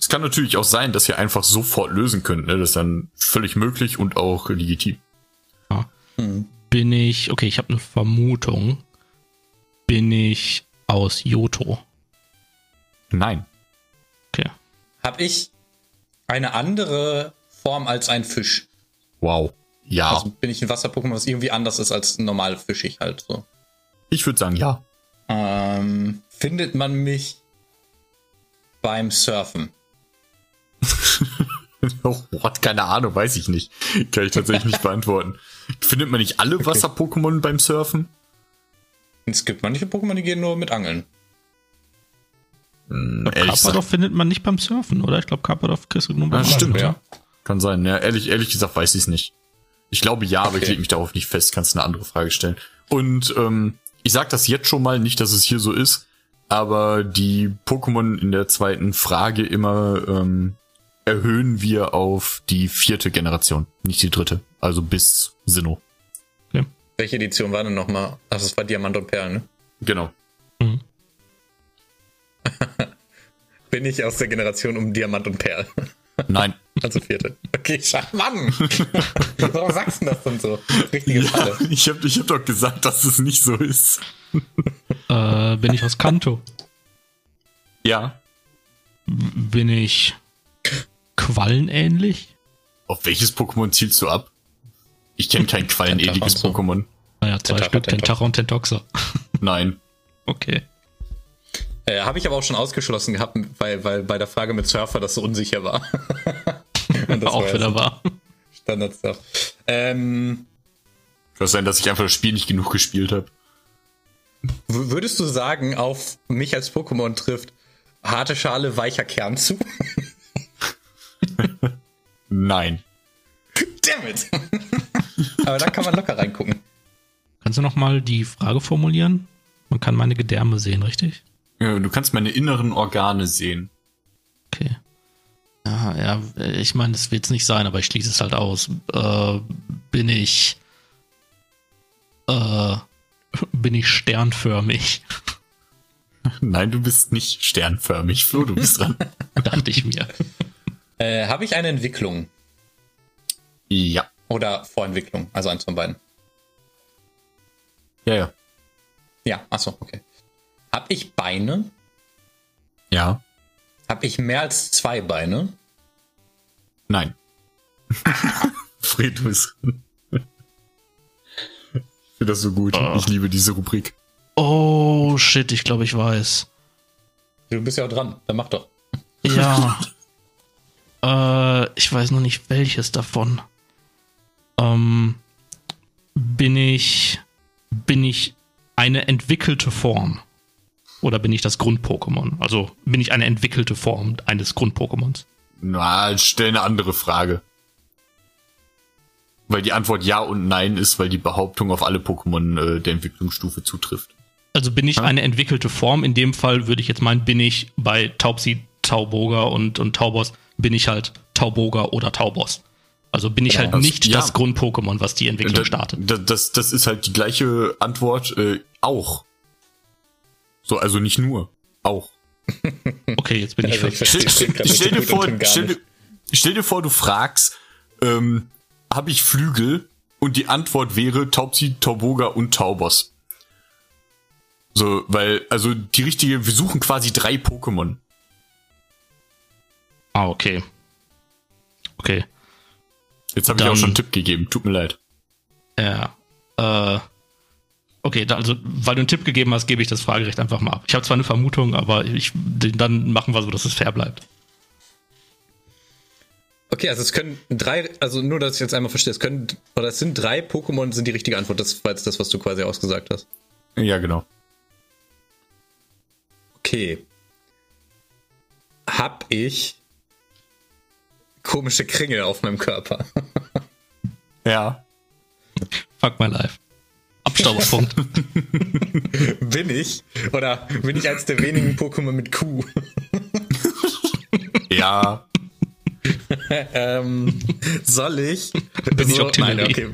Es kann natürlich auch sein, dass ihr einfach sofort lösen könnt. Ne? Das ist dann völlig möglich und auch legitim. bin ich, okay, ich habe eine Vermutung. Bin ich aus Johto? Nein. Okay. Hab ich eine andere Form als ein Fisch? Wow. Ja. Also bin ich ein Wasser-Pokémon, was irgendwie anders ist als normal fischig halt so. ich würde sagen ja. Ähm, findet man mich beim Surfen? Oh, what? Keine Ahnung, weiß ich nicht. Kann ich tatsächlich nicht beantworten. Findet man nicht alle Wasser-Pokémon beim Surfen? Es gibt manche Pokémon, die gehen nur mit Angeln. Hm, gesagt, findet man nicht beim Surfen, oder? Ich glaube, Carpador kriegst du nur beim Ah, stimmt. Ja. kann sein. Ja, ehrlich, ehrlich gesagt weiß ich es nicht. Ich glaube ja, aber ich Okay. leg mich darauf nicht fest. Kannst eine andere Frage stellen. Und ähm, ich sag das jetzt schon mal, nicht, dass es hier so ist, aber die Pokémon in der zweiten Frage immer ähm, erhöhen wir auf die vierte Generation, nicht die dritte. Also bis Sinnoh. Welche Edition war denn nochmal? Ach, das war Diamant und Perl, ne? Genau. Mhm. Bin ich aus der Generation um Diamant und Perl. Nein. Also vierte. Okay, schade. Mann! Warum sagst du das denn so? Richtige Ja, Falle. ich habe ich hab doch gesagt, dass es nicht so ist. Äh, bin ich aus Kanto? Ja. Bin ich quallenähnlich? Auf welches Pokémon zielst du ab? Ich kenne kein quallenähnliches. Pokémon. Naja, zwei Tentacha, Stück. Tentacha und Tentoxa. Nein. Okay. Äh, Habe ich aber auch schon ausgeschlossen gehabt, weil, weil bei der Frage mit Surfer das so unsicher war. Und das auch war wieder wahr. Standard-Stuff. Ähm, Kann sein, dass ich einfach das Spiel nicht genug gespielt habe. würdest du sagen, auf mich als Pokémon trifft harte Schale, weicher Kern zu? Nein. Damn it! aber da kann man locker reingucken. Kannst du noch mal die Frage formulieren? Man kann meine Gedärme sehen, richtig? Ja, du kannst meine inneren Organe sehen. Okay. Ja, ja, ich meine, das wird es nicht sein, aber ich schließe es halt aus. Äh, bin ich. Äh, bin ich sternförmig? Nein, du bist nicht sternförmig. Flo, du bist dran. Dachte ich mir. Äh, Habe ich eine Entwicklung ja. oder Vorentwicklung? Also eins von beiden. Ja, ja. Ja, achso, okay. Habe ich Beine? Ja. Habe ich mehr als zwei Beine? Nein. Dran. Ich finde das so gut. Ich liebe diese Rubrik. Oh, shit, ich glaube, ich weiß. Du bist ja auch dran, dann mach doch. Ja. äh, ich weiß noch nicht welches davon. Ähm, bin ich. Bin ich eine entwickelte Form? Oder bin ich das Grund-Pokémon? Also bin ich eine entwickelte Form eines Grund-Pokémons? Na, stell eine andere Frage. Weil die Antwort ja und nein ist, weil die Behauptung auf alle Pokémon äh, der Entwicklungsstufe zutrifft. Also bin ich Hm? eine entwickelte Form? In dem Fall würde ich jetzt meinen, bin ich bei Taubsi, Tauboga und, und Taubos, bin ich halt Tauboga oder Taubos. Also bin ich halt Also, nicht ja. das Grund-Pokémon, was die Entwicklung Da- startet. da- Das, das ist halt die gleiche Antwort äh, auch. So, also nicht nur. Auch. Okay, jetzt bin ich Also ich verstehe Stell, stell, dir vor, stell, stell dir vor, du fragst, ähm, habe ich Flügel? Und die Antwort wäre Taubsi, Tauboga und Taubos. So, weil, also die richtige, wir suchen quasi drei Pokémon. Ah, okay. Okay. Jetzt habe ich auch schon einen Tipp gegeben, tut mir leid. Ja. Äh, okay, da, also, weil du einen Tipp gegeben hast, gebe ich das Fragerecht einfach mal ab. Ich habe zwar eine Vermutung, aber ich, dann machen wir so, dass es fair bleibt. Okay, also es können drei, also nur, dass ich jetzt einmal verstehe, es können, oder es sind drei Pokémon, sind die richtige Antwort. Das war jetzt das, was du quasi ausgesagt hast. Ja, genau. Okay. Hab ich komische Kringel auf meinem Körper? Ja. Fuck my life. Abstauberpunkt. bin ich? Oder bin ich eins der wenigen Pokémon mit Q? Ja. ähm, soll ich? Bin ich so, Octillery? Nein, okay.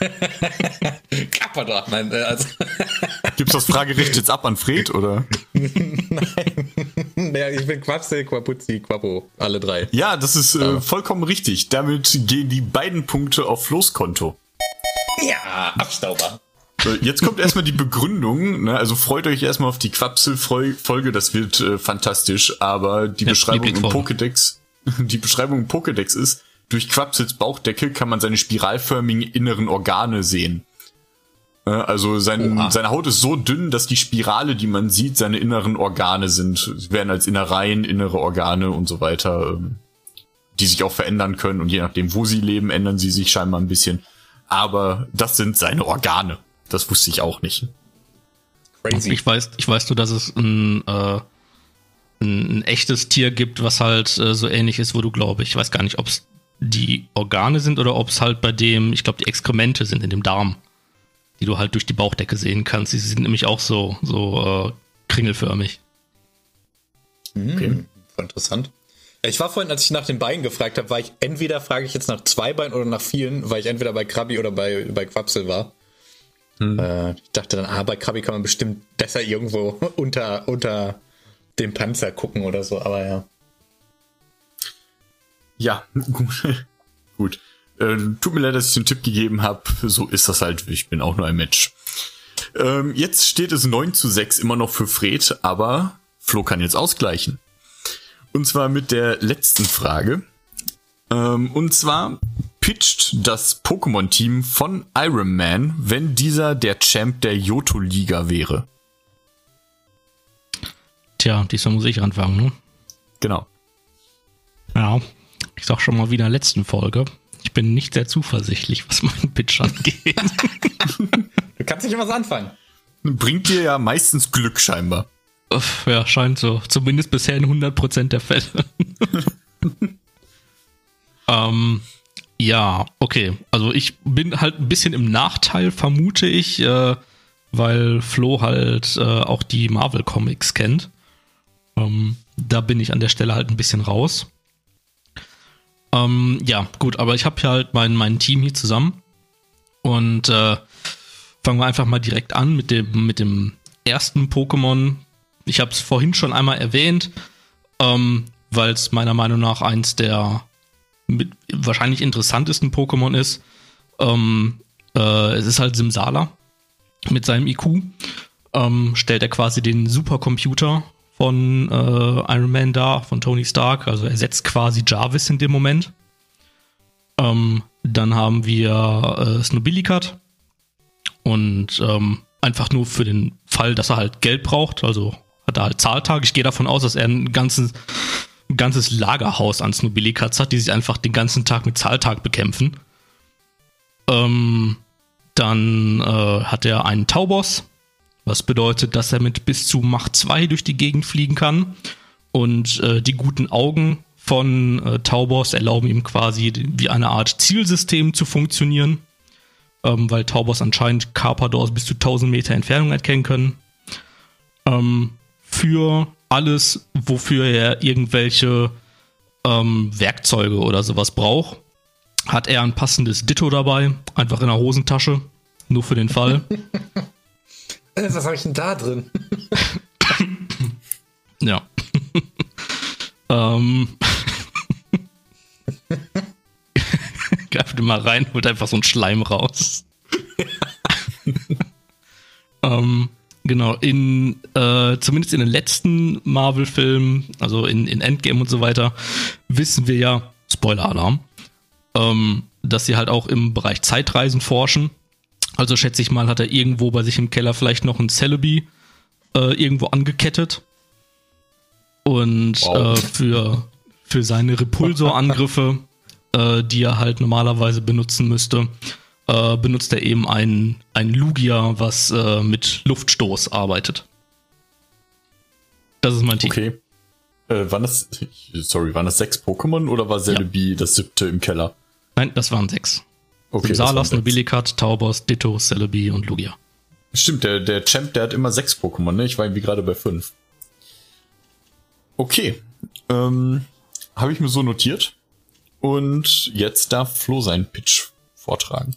Kappador, nein, äh, also, Gibt's das Fragerecht jetzt ab an Fred, oder? ja, ich bin Quapsel, Quapuzzi, Quappo, alle drei. Ja, das ist äh, vollkommen richtig. Damit gehen die beiden Punkte auf Flo's Konto. Ja, Abstauber. Jetzt kommt erstmal die Begründung. Ne? Also freut euch erstmal auf die Quapsel-Folge, das wird äh, fantastisch. Aber die ja, Beschreibung im Pokédex, die Beschreibung im Pokédex ist, durch Quapsels Bauchdecke kann man seine spiralförmigen inneren Organe sehen. Also sein, seine Haut ist so dünn, dass die Spirale, die man sieht, seine inneren Organe sind. Sie werden als Innereien, innere Organe und so weiter, ähm, die sich auch verändern können. Und je nachdem, wo sie leben, ändern sie sich scheinbar ein bisschen. Aber das sind seine Organe. Das wusste ich auch nicht. Crazy. Ich weiß, ich weiß nur, dass es ein, äh, ein, ein echtes Tier gibt, was halt äh, so ähnlich ist, wo du glaube ich, weiß gar nicht, ob es die Organe sind oder ob es halt bei dem, ich glaube, die Exkremente sind in dem Darm die du halt durch die Bauchdecke sehen kannst. Die sind nämlich auch so, so äh, kringelförmig. Hm, okay, voll interessant. Ich war vorhin, als ich nach den Beinen gefragt habe, war ich entweder frage ich jetzt nach zwei Beinen oder nach vielen, weil ich entweder bei Krabi oder bei, bei Quapsel war. Hm. Äh, ich dachte dann, ah, bei Krabi kann man bestimmt besser irgendwo unter, unter dem Panzer gucken oder so, aber ja. Ja, gut. Äh, tut mir leid, dass ich den Tipp gegeben habe. So ist das halt. Ich bin auch nur ein Mensch. Ähm, jetzt steht es 9 zu 6 immer noch für Fred, aber Flo kann jetzt ausgleichen. Und zwar mit der letzten Frage. Ähm, und zwar pitcht das Pokémon-Team von Iron Man, wenn dieser der Champ der Johto-Liga wäre. Tja, diesmal muss ich anfangen, ne? Genau. Ja, ich sag schon mal wieder in der letzten Folge. Ich bin nicht sehr zuversichtlich, was meinen Pitch angeht. du kannst nicht was anfangen. Bringt dir ja meistens Glück scheinbar. Ja, scheint so. Zumindest bisher in 100% der Fälle. ähm, ja, okay. Also ich bin halt ein bisschen im Nachteil, vermute ich, äh, weil Flo halt äh, auch die Marvel Comics kennt. Ähm, da bin ich an der Stelle halt ein bisschen raus. Ähm, ja, gut, aber ich habe hier halt mein, mein Team hier zusammen. Und äh, fangen wir einfach mal direkt an mit dem, mit dem ersten Pokémon. Ich habe es vorhin schon einmal erwähnt, ähm, weil es meiner Meinung nach eins der mit, wahrscheinlich interessantesten Pokémon ist. Ähm, äh, es ist halt Simsala mit seinem IQ. Ähm, stellt er quasi den Supercomputer von äh, Iron Man da, von Tony Stark. Also er setzt quasi Jarvis in dem Moment. Ähm, dann haben wir äh, Snobillicat. Und ähm, einfach nur für den Fall, dass er halt Geld braucht. Also hat er halt Zahltag. Ich gehe davon aus, dass er ein ganzes, ein ganzes Lagerhaus an Snobillicats hat, die sich einfach den ganzen Tag mit Zahltag bekämpfen. Ähm, dann äh, hat er einen Taubos, was bedeutet, dass er mit bis zu Macht 2 durch die Gegend fliegen kann. Und äh, die guten Augen von äh, Taubos erlauben ihm quasi wie eine Art Zielsystem zu funktionieren, ähm, weil Taubos anscheinend Carpadors bis zu 1000 Meter Entfernung erkennen können. Ähm, für alles, wofür er irgendwelche ähm, Werkzeuge oder sowas braucht, hat er ein passendes Ditto dabei, einfach in der Hosentasche, nur für den Fall. Äh, was habe ich denn da drin? ja. ähm. Greift mal rein, holt einfach so einen Schleim raus. ähm, genau, in, äh, zumindest in den letzten Marvel-Filmen, also in, in Endgame und so weiter, wissen wir ja, Spoiler-Alarm, ähm, dass sie halt auch im Bereich Zeitreisen forschen also schätze ich mal, hat er irgendwo bei sich im Keller vielleicht noch ein Celebi äh, irgendwo angekettet. Und wow. äh, für, für seine Repulsorangriffe, äh, die er halt normalerweise benutzen müsste, äh, benutzt er eben ein, ein Lugia, was äh, mit Luftstoß arbeitet. Das ist mein Team. Okay. Äh, waren das, sorry, waren das sechs Pokémon oder war Celebi ja. das siebte im Keller? Nein, das waren sechs. Okay, Salas, Nobilikat, Taubos, Ditto, Celebi und Lugia. Stimmt, der, der Champ, der hat immer sechs Pokémon, ne? Ich war irgendwie gerade bei fünf. Okay. Ähm, Habe ich mir so notiert. Und jetzt darf Flo seinen Pitch vortragen.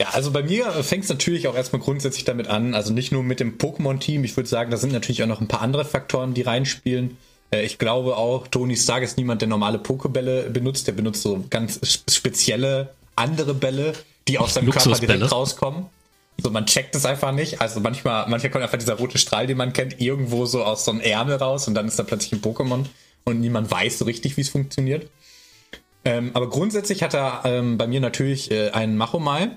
Ja, also bei mir fängt es natürlich auch erstmal grundsätzlich damit an, also nicht nur mit dem Pokémon-Team, ich würde sagen, da sind natürlich auch noch ein paar andere Faktoren, die reinspielen. Äh, ich glaube auch, Tony Stark ist niemand, der normale Pokebälle benutzt. Der benutzt so ganz spezielle andere Bälle, die aus seinem Körper direkt rauskommen. So, man checkt es einfach nicht. Also manchmal, manchmal kommt einfach dieser rote Strahl, den man kennt, irgendwo so aus so einem Ärmel raus und dann ist da plötzlich ein Pokémon und niemand weiß so richtig, wie es funktioniert. Ähm, aber grundsätzlich hat er ähm, bei mir natürlich äh, einen Machomai.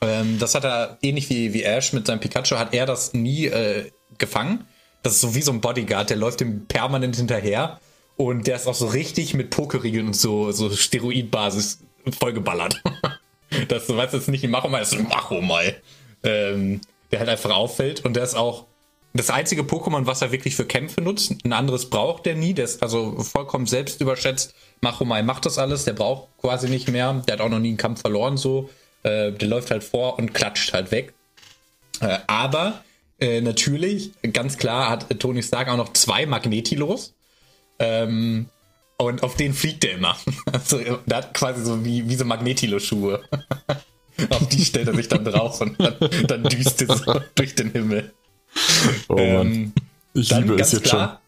Ähm, das hat er ähnlich wie, wie Ash mit seinem Pikachu, hat er das nie äh, gefangen. Das ist so wie so ein Bodyguard, der läuft ihm permanent hinterher. Und der ist auch so richtig mit Pokeriegeln und so, so Steroidbasis vollgeballert. das, du weißt jetzt nicht ein Machomai, das ist ein Machomai. Ähm, der halt einfach auffällt. Und der ist auch das einzige Pokémon, was er wirklich für Kämpfe nutzt. Ein anderes braucht der nie. Der ist also vollkommen selbst überschätzt. Machomai macht das alles. Der braucht quasi nicht mehr. Der hat auch noch nie einen Kampf verloren so. Äh, der läuft halt vor und klatscht halt weg. Äh, aber äh, natürlich, ganz klar, hat Tony Stark auch noch zwei Magnetilos. Ähm, und auf den fliegt er immer. Also, der hat quasi so wie, wie so Magnetilo-Schuhe. auf die stellt er sich dann drauf und dann, dann düst er so durch den Himmel. Oh ähm, ich liebe es jetzt klar,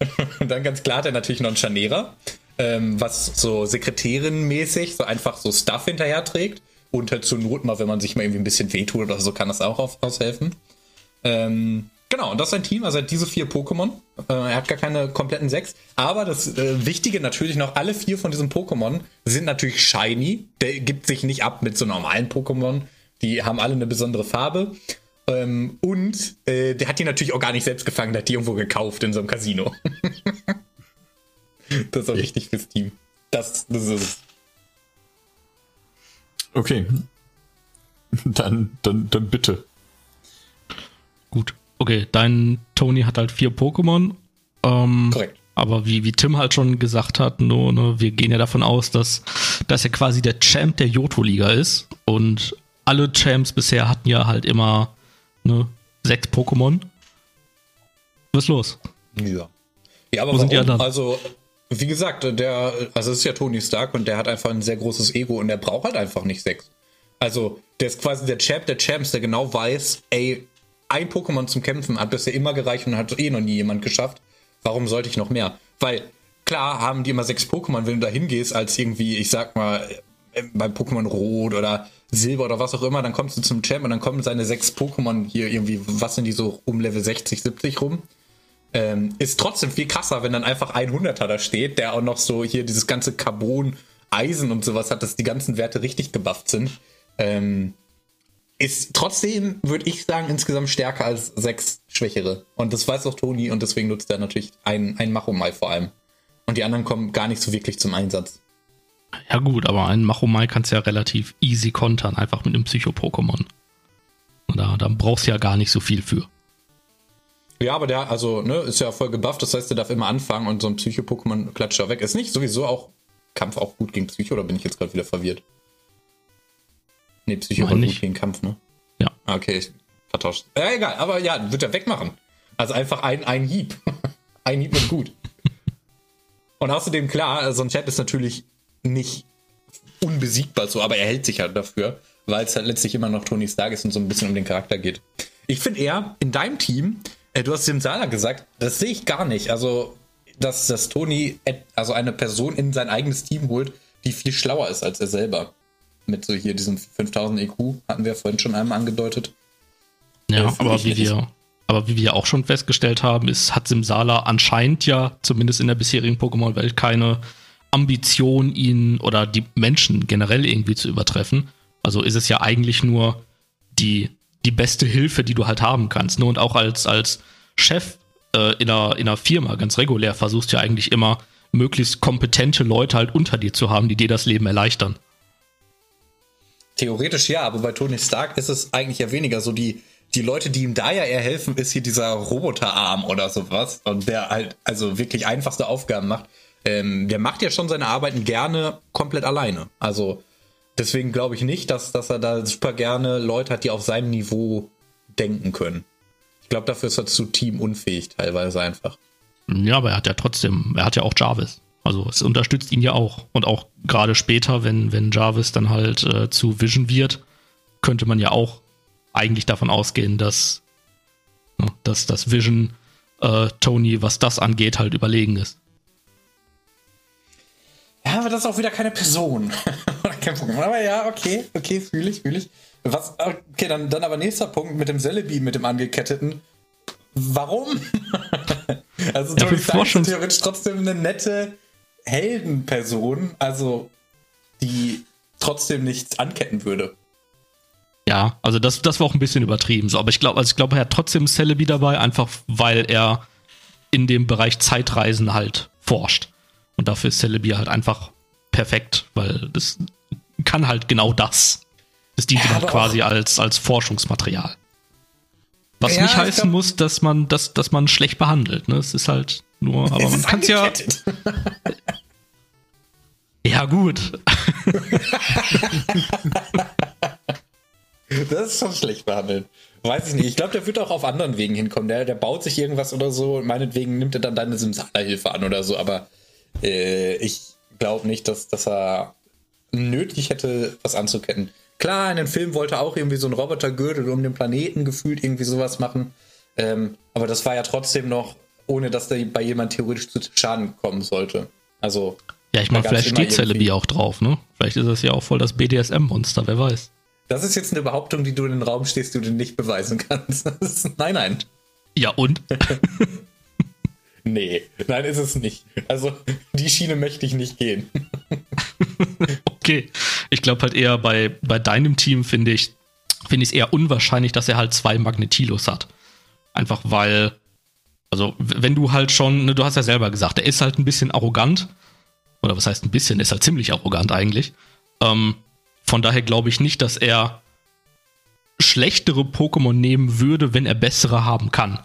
schon. Und dann ganz klar hat er natürlich noch einen Scharnierer, ähm, was so Sekretärin-mäßig so einfach so Stuff hinterher trägt. Und halt zur Not mal, wenn man sich mal irgendwie ein bisschen wehtut oder so, kann das auch auf, aushelfen. Ähm, genau, und das ist ein Team, also diese vier Pokémon. Äh, er hat gar keine kompletten sechs. Aber das äh, Wichtige natürlich noch, alle vier von diesen Pokémon sind natürlich shiny. Der gibt sich nicht ab mit so normalen Pokémon. Die haben alle eine besondere Farbe. Ähm, und äh, der hat die natürlich auch gar nicht selbst gefangen, der hat die irgendwo gekauft in so einem Casino. das ist auch wichtig fürs Team. Das, das ist es. Okay. Dann, dann, dann bitte. Gut. Okay, dein Tony hat halt vier Pokémon. Ähm, Korrekt. Aber wie, wie Tim halt schon gesagt hat, nur, ne, wir gehen ja davon aus, dass, dass er quasi der Champ der Johto-Liga ist. Und alle Champs bisher hatten ja halt immer ne, sechs Pokémon. Was ist los? Ja. Ja, aber Wo sind die anderen? Also, wie gesagt, der, also es ist ja Tony Stark und der hat einfach ein sehr großes Ego und der braucht halt einfach nicht sechs. Also, der ist quasi der Champ der Champs, der genau weiß, ey, ein Pokémon zum Kämpfen hat bisher immer gereicht und hat eh noch nie jemand geschafft. Warum sollte ich noch mehr? Weil, klar, haben die immer sechs Pokémon, wenn du da hingehst, als irgendwie, ich sag mal, äh, beim Pokémon Rot oder Silber oder was auch immer, dann kommst du zum Champ und dann kommen seine sechs Pokémon hier irgendwie, was sind die so um Level 60, 70 rum. Ähm, ist trotzdem viel krasser, wenn dann einfach ein 100er da steht, der auch noch so hier dieses ganze Carbon, Eisen und sowas hat, dass die ganzen Werte richtig gebufft sind. Ähm, ist trotzdem, würde ich sagen, insgesamt stärker als sechs Schwächere. Und das weiß auch Toni und deswegen nutzt er natürlich ein, ein Machomai vor allem. Und die anderen kommen gar nicht so wirklich zum Einsatz. Ja gut, aber einen Machomai kannst du ja relativ easy kontern, einfach mit einem Psycho-Pokémon. Da, da brauchst du ja gar nicht so viel für. Ja, aber der, also, ne, ist ja voll gebufft, das heißt, der darf immer anfangen und so ein Psycho-Pokémon klatscht da weg. Ist nicht sowieso auch Kampf auch gut gegen Psycho oder bin ich jetzt gerade wieder verwirrt? Ne, Psycho war gut gegen Kampf, ne? Ja. Ah, okay, ich vertauscht. Ja, egal, aber ja, wird er wegmachen. Also einfach ein, ein Hieb. ein Hieb ist gut. und außerdem, klar, so ein Chat ist natürlich nicht unbesiegbar so, aber er hält sich halt dafür, weil es halt letztlich immer noch Tony Stark ist und so ein bisschen um den Charakter geht. Ich finde eher, in deinem Team, äh, du hast dem Sala gesagt, das sehe ich gar nicht. Also, dass, dass Tony also eine Person in sein eigenes Team holt, die viel schlauer ist als er selber. Mit so hier diesem 5000 EQ, hatten wir vorhin schon einmal angedeutet. Ja, äh, aber wie wir, aber wie wir auch schon festgestellt haben, ist, hat Simsala anscheinend ja, zumindest in der bisherigen Pokémon-Welt, keine Ambition, ihn oder die Menschen generell irgendwie zu übertreffen. Also ist es ja eigentlich nur die, die beste Hilfe, die du halt haben kannst. Ne? Und auch als, als Chef äh, in, einer, in einer Firma ganz regulär versuchst du ja eigentlich immer, möglichst kompetente Leute halt unter dir zu haben, die dir das Leben erleichtern. Theoretisch ja, aber bei Tony Stark ist es eigentlich ja weniger so die, die Leute, die ihm da ja eher helfen, ist hier dieser Roboterarm oder sowas und der halt also wirklich einfachste Aufgaben macht ähm, der macht ja schon seine Arbeiten gerne komplett alleine. Also deswegen glaube ich nicht, dass, dass er da super gerne Leute hat, die auf seinem Niveau denken können. Ich glaube, dafür ist er zu teamunfähig teilweise einfach. Ja, aber er hat ja trotzdem, er hat ja auch Jarvis. Also es unterstützt ihn ja auch. Und auch gerade später, wenn, wenn Jarvis dann halt äh, zu Vision wird, könnte man ja auch eigentlich davon ausgehen, dass, ne, dass das Vision äh, Tony, was das angeht, halt überlegen ist. Ja, aber das ist auch wieder keine Person. kein Pokémon. Aber ja, okay, okay, fühle ich, fühle ich. Was, okay, dann, dann aber nächster Punkt mit dem Celebi, mit dem angeketteten. Warum? also Ja, Tony Stark ist theoretisch trotzdem eine nette Heldenperson, also die trotzdem nichts anketten würde. Ja, also das, das war auch ein bisschen übertrieben. So, aber ich glaube, also ich glaube, er hat trotzdem Celebi dabei, einfach weil er in dem Bereich Zeitreisen halt forscht. Und dafür ist Celebi halt einfach perfekt, weil das kann halt genau das. Das dient Ja, ihm halt quasi als, als Forschungsmaterial. Was Ja, nicht ich heißen glaub- muss, dass man, dass, dass man schlecht behandelt. Ne? Es ist halt nur, aber man kann es ja. Ja, gut. Das ist schon schlecht behandelt. Weiß ich nicht. Ich glaube, der wird auch auf anderen Wegen hinkommen. Der, der baut sich irgendwas oder so und meinetwegen nimmt er dann deine Simsala-Hilfe an oder so. Aber äh, ich glaube nicht, dass, dass er nötig hätte, was anzuketten. Klar, in den Film wollte auch irgendwie so ein Robotergürtel um den Planeten gefühlt irgendwie sowas machen. Ähm, aber das war ja trotzdem noch, ohne dass da bei jemand theoretisch zu Schaden kommen sollte. Also. Ja, ich meine, vielleicht steht Celebi auch drauf, ne? Vielleicht ist das ja auch voll das BDSM-Monster, wer weiß. Das ist jetzt eine Behauptung, die du in den Raum stehst, die du nicht beweisen kannst. Nein, nein. Ja, und? Nee, nein, ist es nicht. Also, die Schiene möchte ich nicht gehen. Okay. Ich glaube halt eher bei, bei deinem Team finde ich finde ich es eher unwahrscheinlich, dass er halt zwei Magnetilos hat. Einfach weil, also wenn du halt schon, ne, du hast ja selber gesagt, er ist halt ein bisschen arrogant. Oder was heißt ein bisschen, ist halt ziemlich arrogant eigentlich. Ähm, von daher glaube ich nicht, dass er schlechtere Pokémon nehmen würde, wenn er bessere haben kann.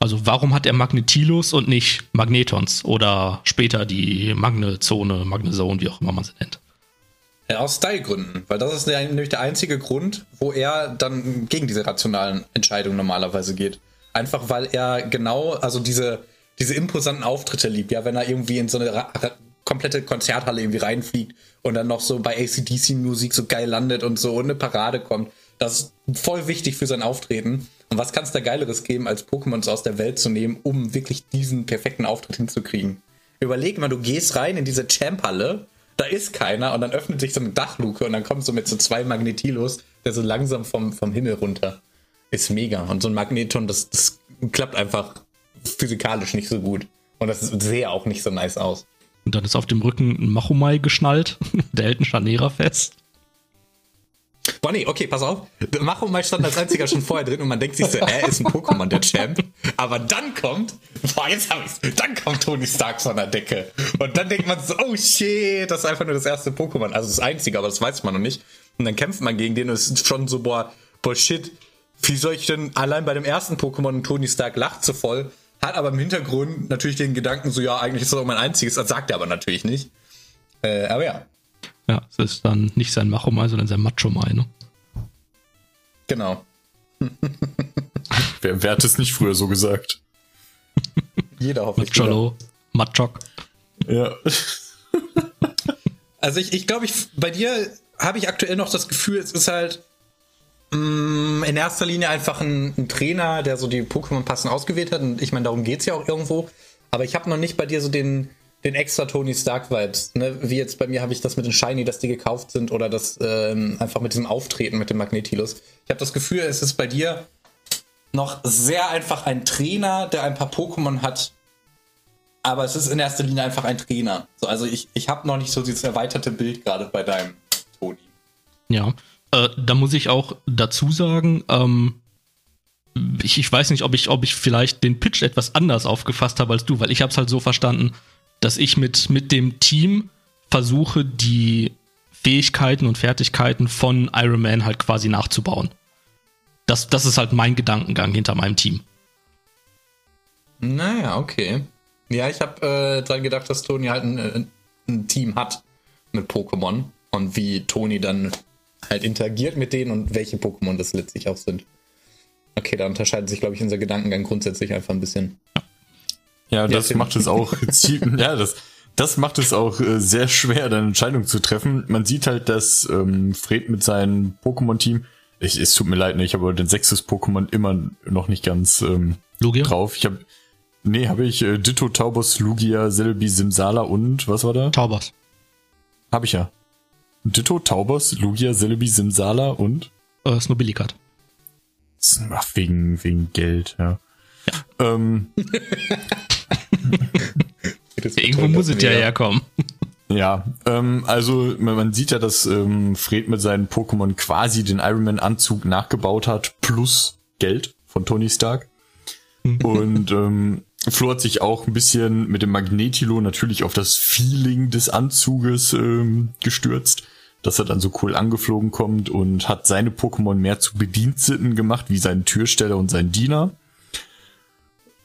Also warum hat er Magnetilos und nicht Magnetons oder später die Magnezone, Magnezone, wie auch immer man sie nennt? Aus Stylegründen, weil das ist nämlich der einzige Grund, wo er dann gegen diese rationalen Entscheidungen normalerweise geht. Einfach weil er genau, also diese, diese imposanten Auftritte liebt, ja, wenn er irgendwie in so eine komplette Konzerthalle irgendwie reinfliegt und dann noch so bei ACDC-Musik so geil landet und so und eine Parade kommt. Das ist voll wichtig für sein Auftreten. Und was kann es da Geileres geben, als Pokémons aus der Welt zu nehmen, um wirklich diesen perfekten Auftritt hinzukriegen? Überleg mal, du gehst rein in diese Champ-Halle, da ist keiner und dann öffnet sich so eine Dachluke und dann kommt so mit so zwei Magnetilos, der so langsam vom, vom Himmel runter. Ist mega. Und so ein Magneton, das, das klappt einfach physikalisch nicht so gut. Und das sähe auch nicht so nice aus. Und dann ist auf dem Rücken ein Machomai geschnallt. Der hält einen Scharnierer fest. Boah, nee, okay, pass auf. Machomai stand als einziger schon vorher drin und man denkt sich so, er ist ein Pokémon, der Champ. Aber dann kommt, boah, jetzt hab ich's, dann kommt Tony Stark von der Decke. Und dann denkt man so, oh shit, das ist einfach nur das erste Pokémon. Also das einzige, aber das weiß man noch nicht. Und dann kämpft man gegen den und ist schon so, boah, boah, shit, wie soll ich denn allein bei dem ersten Pokémon und Tony Stark lacht so voll, hat aber im Hintergrund natürlich den Gedanken so, ja, eigentlich ist das auch mein einziges, das sagt er aber natürlich nicht. Äh, aber ja, Ja, es ist dann nicht sein Machomai, sondern sein Machomai, ne? genau. Wer, wer hat es nicht früher so gesagt? Jeder hoffentlich. Macholo, Machok. Ja. Also ich, ich glaube, ich, bei dir habe ich aktuell noch das Gefühl, es ist halt mh, in erster Linie einfach ein, ein Trainer, der so die Pokémon passend ausgewählt hat. Und ich meine, darum geht's ja auch irgendwo. Aber ich habe noch nicht bei dir so den, den extra Tony Stark-Vibes. Ne? Wie jetzt bei mir habe ich das mit den Shiny, dass die gekauft sind oder das ähm, einfach mit diesem Auftreten mit dem Magnetilos. Ich habe das Gefühl, es ist bei dir noch sehr einfach ein Trainer, der ein paar Pokémon hat, aber es ist in erster Linie einfach ein Trainer. So, also ich, ich habe noch nicht so dieses erweiterte Bild gerade bei deinem Toni. Ja. Äh, da muss ich auch dazu sagen, ähm, ich, ich weiß nicht, ob ich, ob ich vielleicht den Pitch etwas anders aufgefasst habe als du, weil ich habe es halt so verstanden, dass ich mit, mit dem Team versuche, die Fähigkeiten und Fertigkeiten von Iron Man halt quasi nachzubauen. Das, das ist halt mein Gedankengang hinter meinem Team. Naja, okay. Ja, ich habe äh, dran gedacht, dass Toni halt ein, äh, ein Team hat mit Pokémon und wie Toni dann halt interagiert mit denen und welche Pokémon das letztlich auch sind. Okay, da unterscheidet sich, glaube ich, unser Gedankengang grundsätzlich einfach ein bisschen. Ja, das Tim. macht es auch, ja, das, das macht es auch äh, sehr schwer, dann Entscheidungen zu treffen. Man sieht halt, dass ähm, Fred mit seinem Pokémon-Team, ich, es tut mir leid, ne, ich habe den sechstes Pokémon immer noch nicht ganz ähm, Lugia? drauf. Ich habe, nee, habe ich äh, Ditto, Taubos, Lugia, Celebi, Simsala und was war da? Taubers. Habe ich ja. Ditto, Taubos, Lugia, Celebi, Simsala und Äh, Snobilikat. Ach, wegen, wegen Geld, ja. Ähm, Irgendwo muss es ja herkommen. ja, ähm, also man, sieht ja, dass ähm, Fred mit seinen Pokémon quasi den Iron Man Anzug nachgebaut hat, plus Geld von Tony Stark. Und ähm, Flo hat sich auch ein bisschen mit dem Magnetilo natürlich auf das Feeling des Anzuges ähm, gestürzt, dass er dann so cool angeflogen kommt und hat seine Pokémon mehr zu Bediensteten gemacht, wie seinen Türsteller und seinen Diener.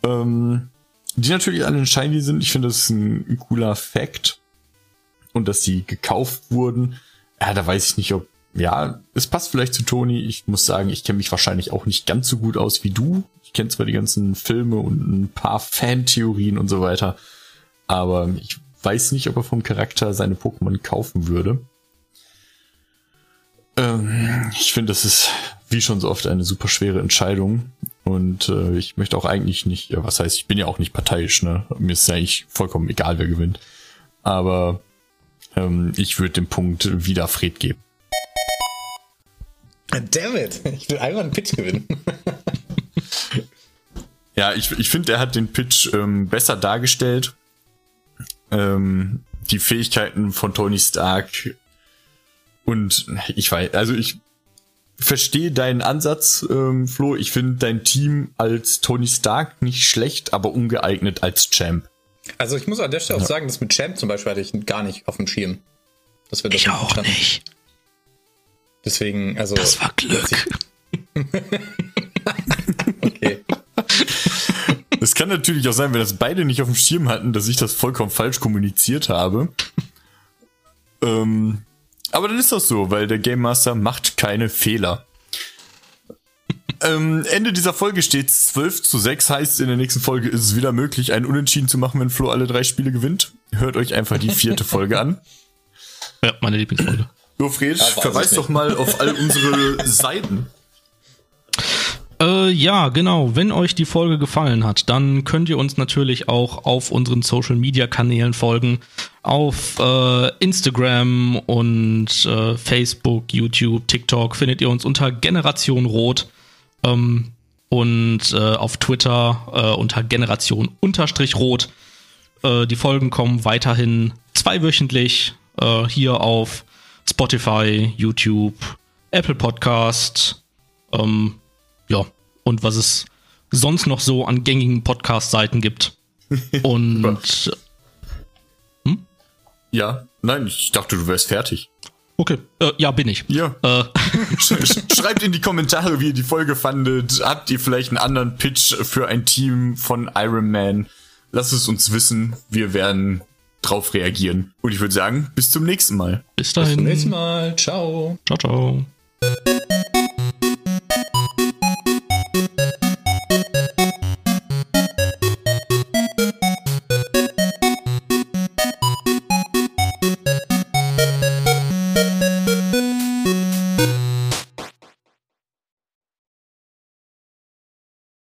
Ähm, die natürlich alle in Shiny sind. Ich finde, das ist ein cooler Fact. Und dass die gekauft wurden, ja, da weiß ich nicht, ob, ja, es passt vielleicht zu Toni. Ich muss sagen, ich kenne mich wahrscheinlich auch nicht ganz so gut aus wie du. Ich kenne zwar die ganzen Filme und ein paar Fantheorien und so weiter, aber ich weiß nicht, ob er vom Charakter seine Pokémon kaufen würde. Ähm, ich finde, das ist wie schon so oft eine super schwere Entscheidung. Und äh, ich möchte auch eigentlich nicht, ja, was heißt, ich bin ja auch nicht parteiisch, ne? Mir ist ja eigentlich vollkommen egal, wer gewinnt. Aber ähm, ich würde den Punkt wieder Fred geben. Damn it, ich will einmal einen Pitch gewinnen. Ja, ich, ich finde, er hat den Pitch ähm, besser dargestellt. Ähm, die Fähigkeiten von Tony Stark. Und ich weiß, also ich verstehe deinen Ansatz, ähm, Flo. Ich finde dein Team als Tony Stark nicht schlecht, aber ungeeignet als Champ. Also ich muss an der Stelle auch sagen, das mit Champ zum Beispiel hatte ich gar nicht auf dem Schirm. Das wird Ich auch nicht. Deswegen, also. Das war Glück. Okay. Es kann natürlich auch sein, wenn das beide nicht auf dem Schirm hatten, dass ich das vollkommen falsch kommuniziert habe. ähm, aber dann ist das so, weil der Game Master macht keine Fehler. ähm, Ende dieser Folge steht 12 zu 6, heißt in der nächsten Folge ist es wieder möglich, einen Unentschieden zu machen, wenn Flo alle drei Spiele gewinnt. Hört euch einfach die vierte Folge an. Ja, meine Lieblingsfolge. So, Fred, weiß verweis doch mal auf all unsere Seiten. Äh, ja, genau. Wenn euch die Folge gefallen hat, dann könnt ihr uns natürlich auch auf unseren Social Media Kanälen folgen. Auf äh, Instagram und äh, Facebook, YouTube, TikTok findet ihr uns unter Generation Rot. Ähm, und äh, auf Twitter äh, unter Generation Unterstrich Rot. Äh, die Folgen kommen weiterhin zweiwöchentlich äh, hier auf Spotify, YouTube, Apple Podcast, ähm, ja, und was es sonst noch so an gängigen Podcast-Seiten gibt. Und Ja, nein, ich dachte, du wärst fertig. okay, äh, ja, bin ich. Ja. Äh, Sch- sch- Schreibt in die Kommentare, wie ihr die Folge fandet. Habt ihr vielleicht einen anderen Pitch für ein Team von Iron Man? Lasst es uns wissen. Wir werden drauf reagieren. Und ich würde sagen, bis zum nächsten Mal. bis Bis zum dahin. nächsten Mal. Ciao. Ciao, ciao.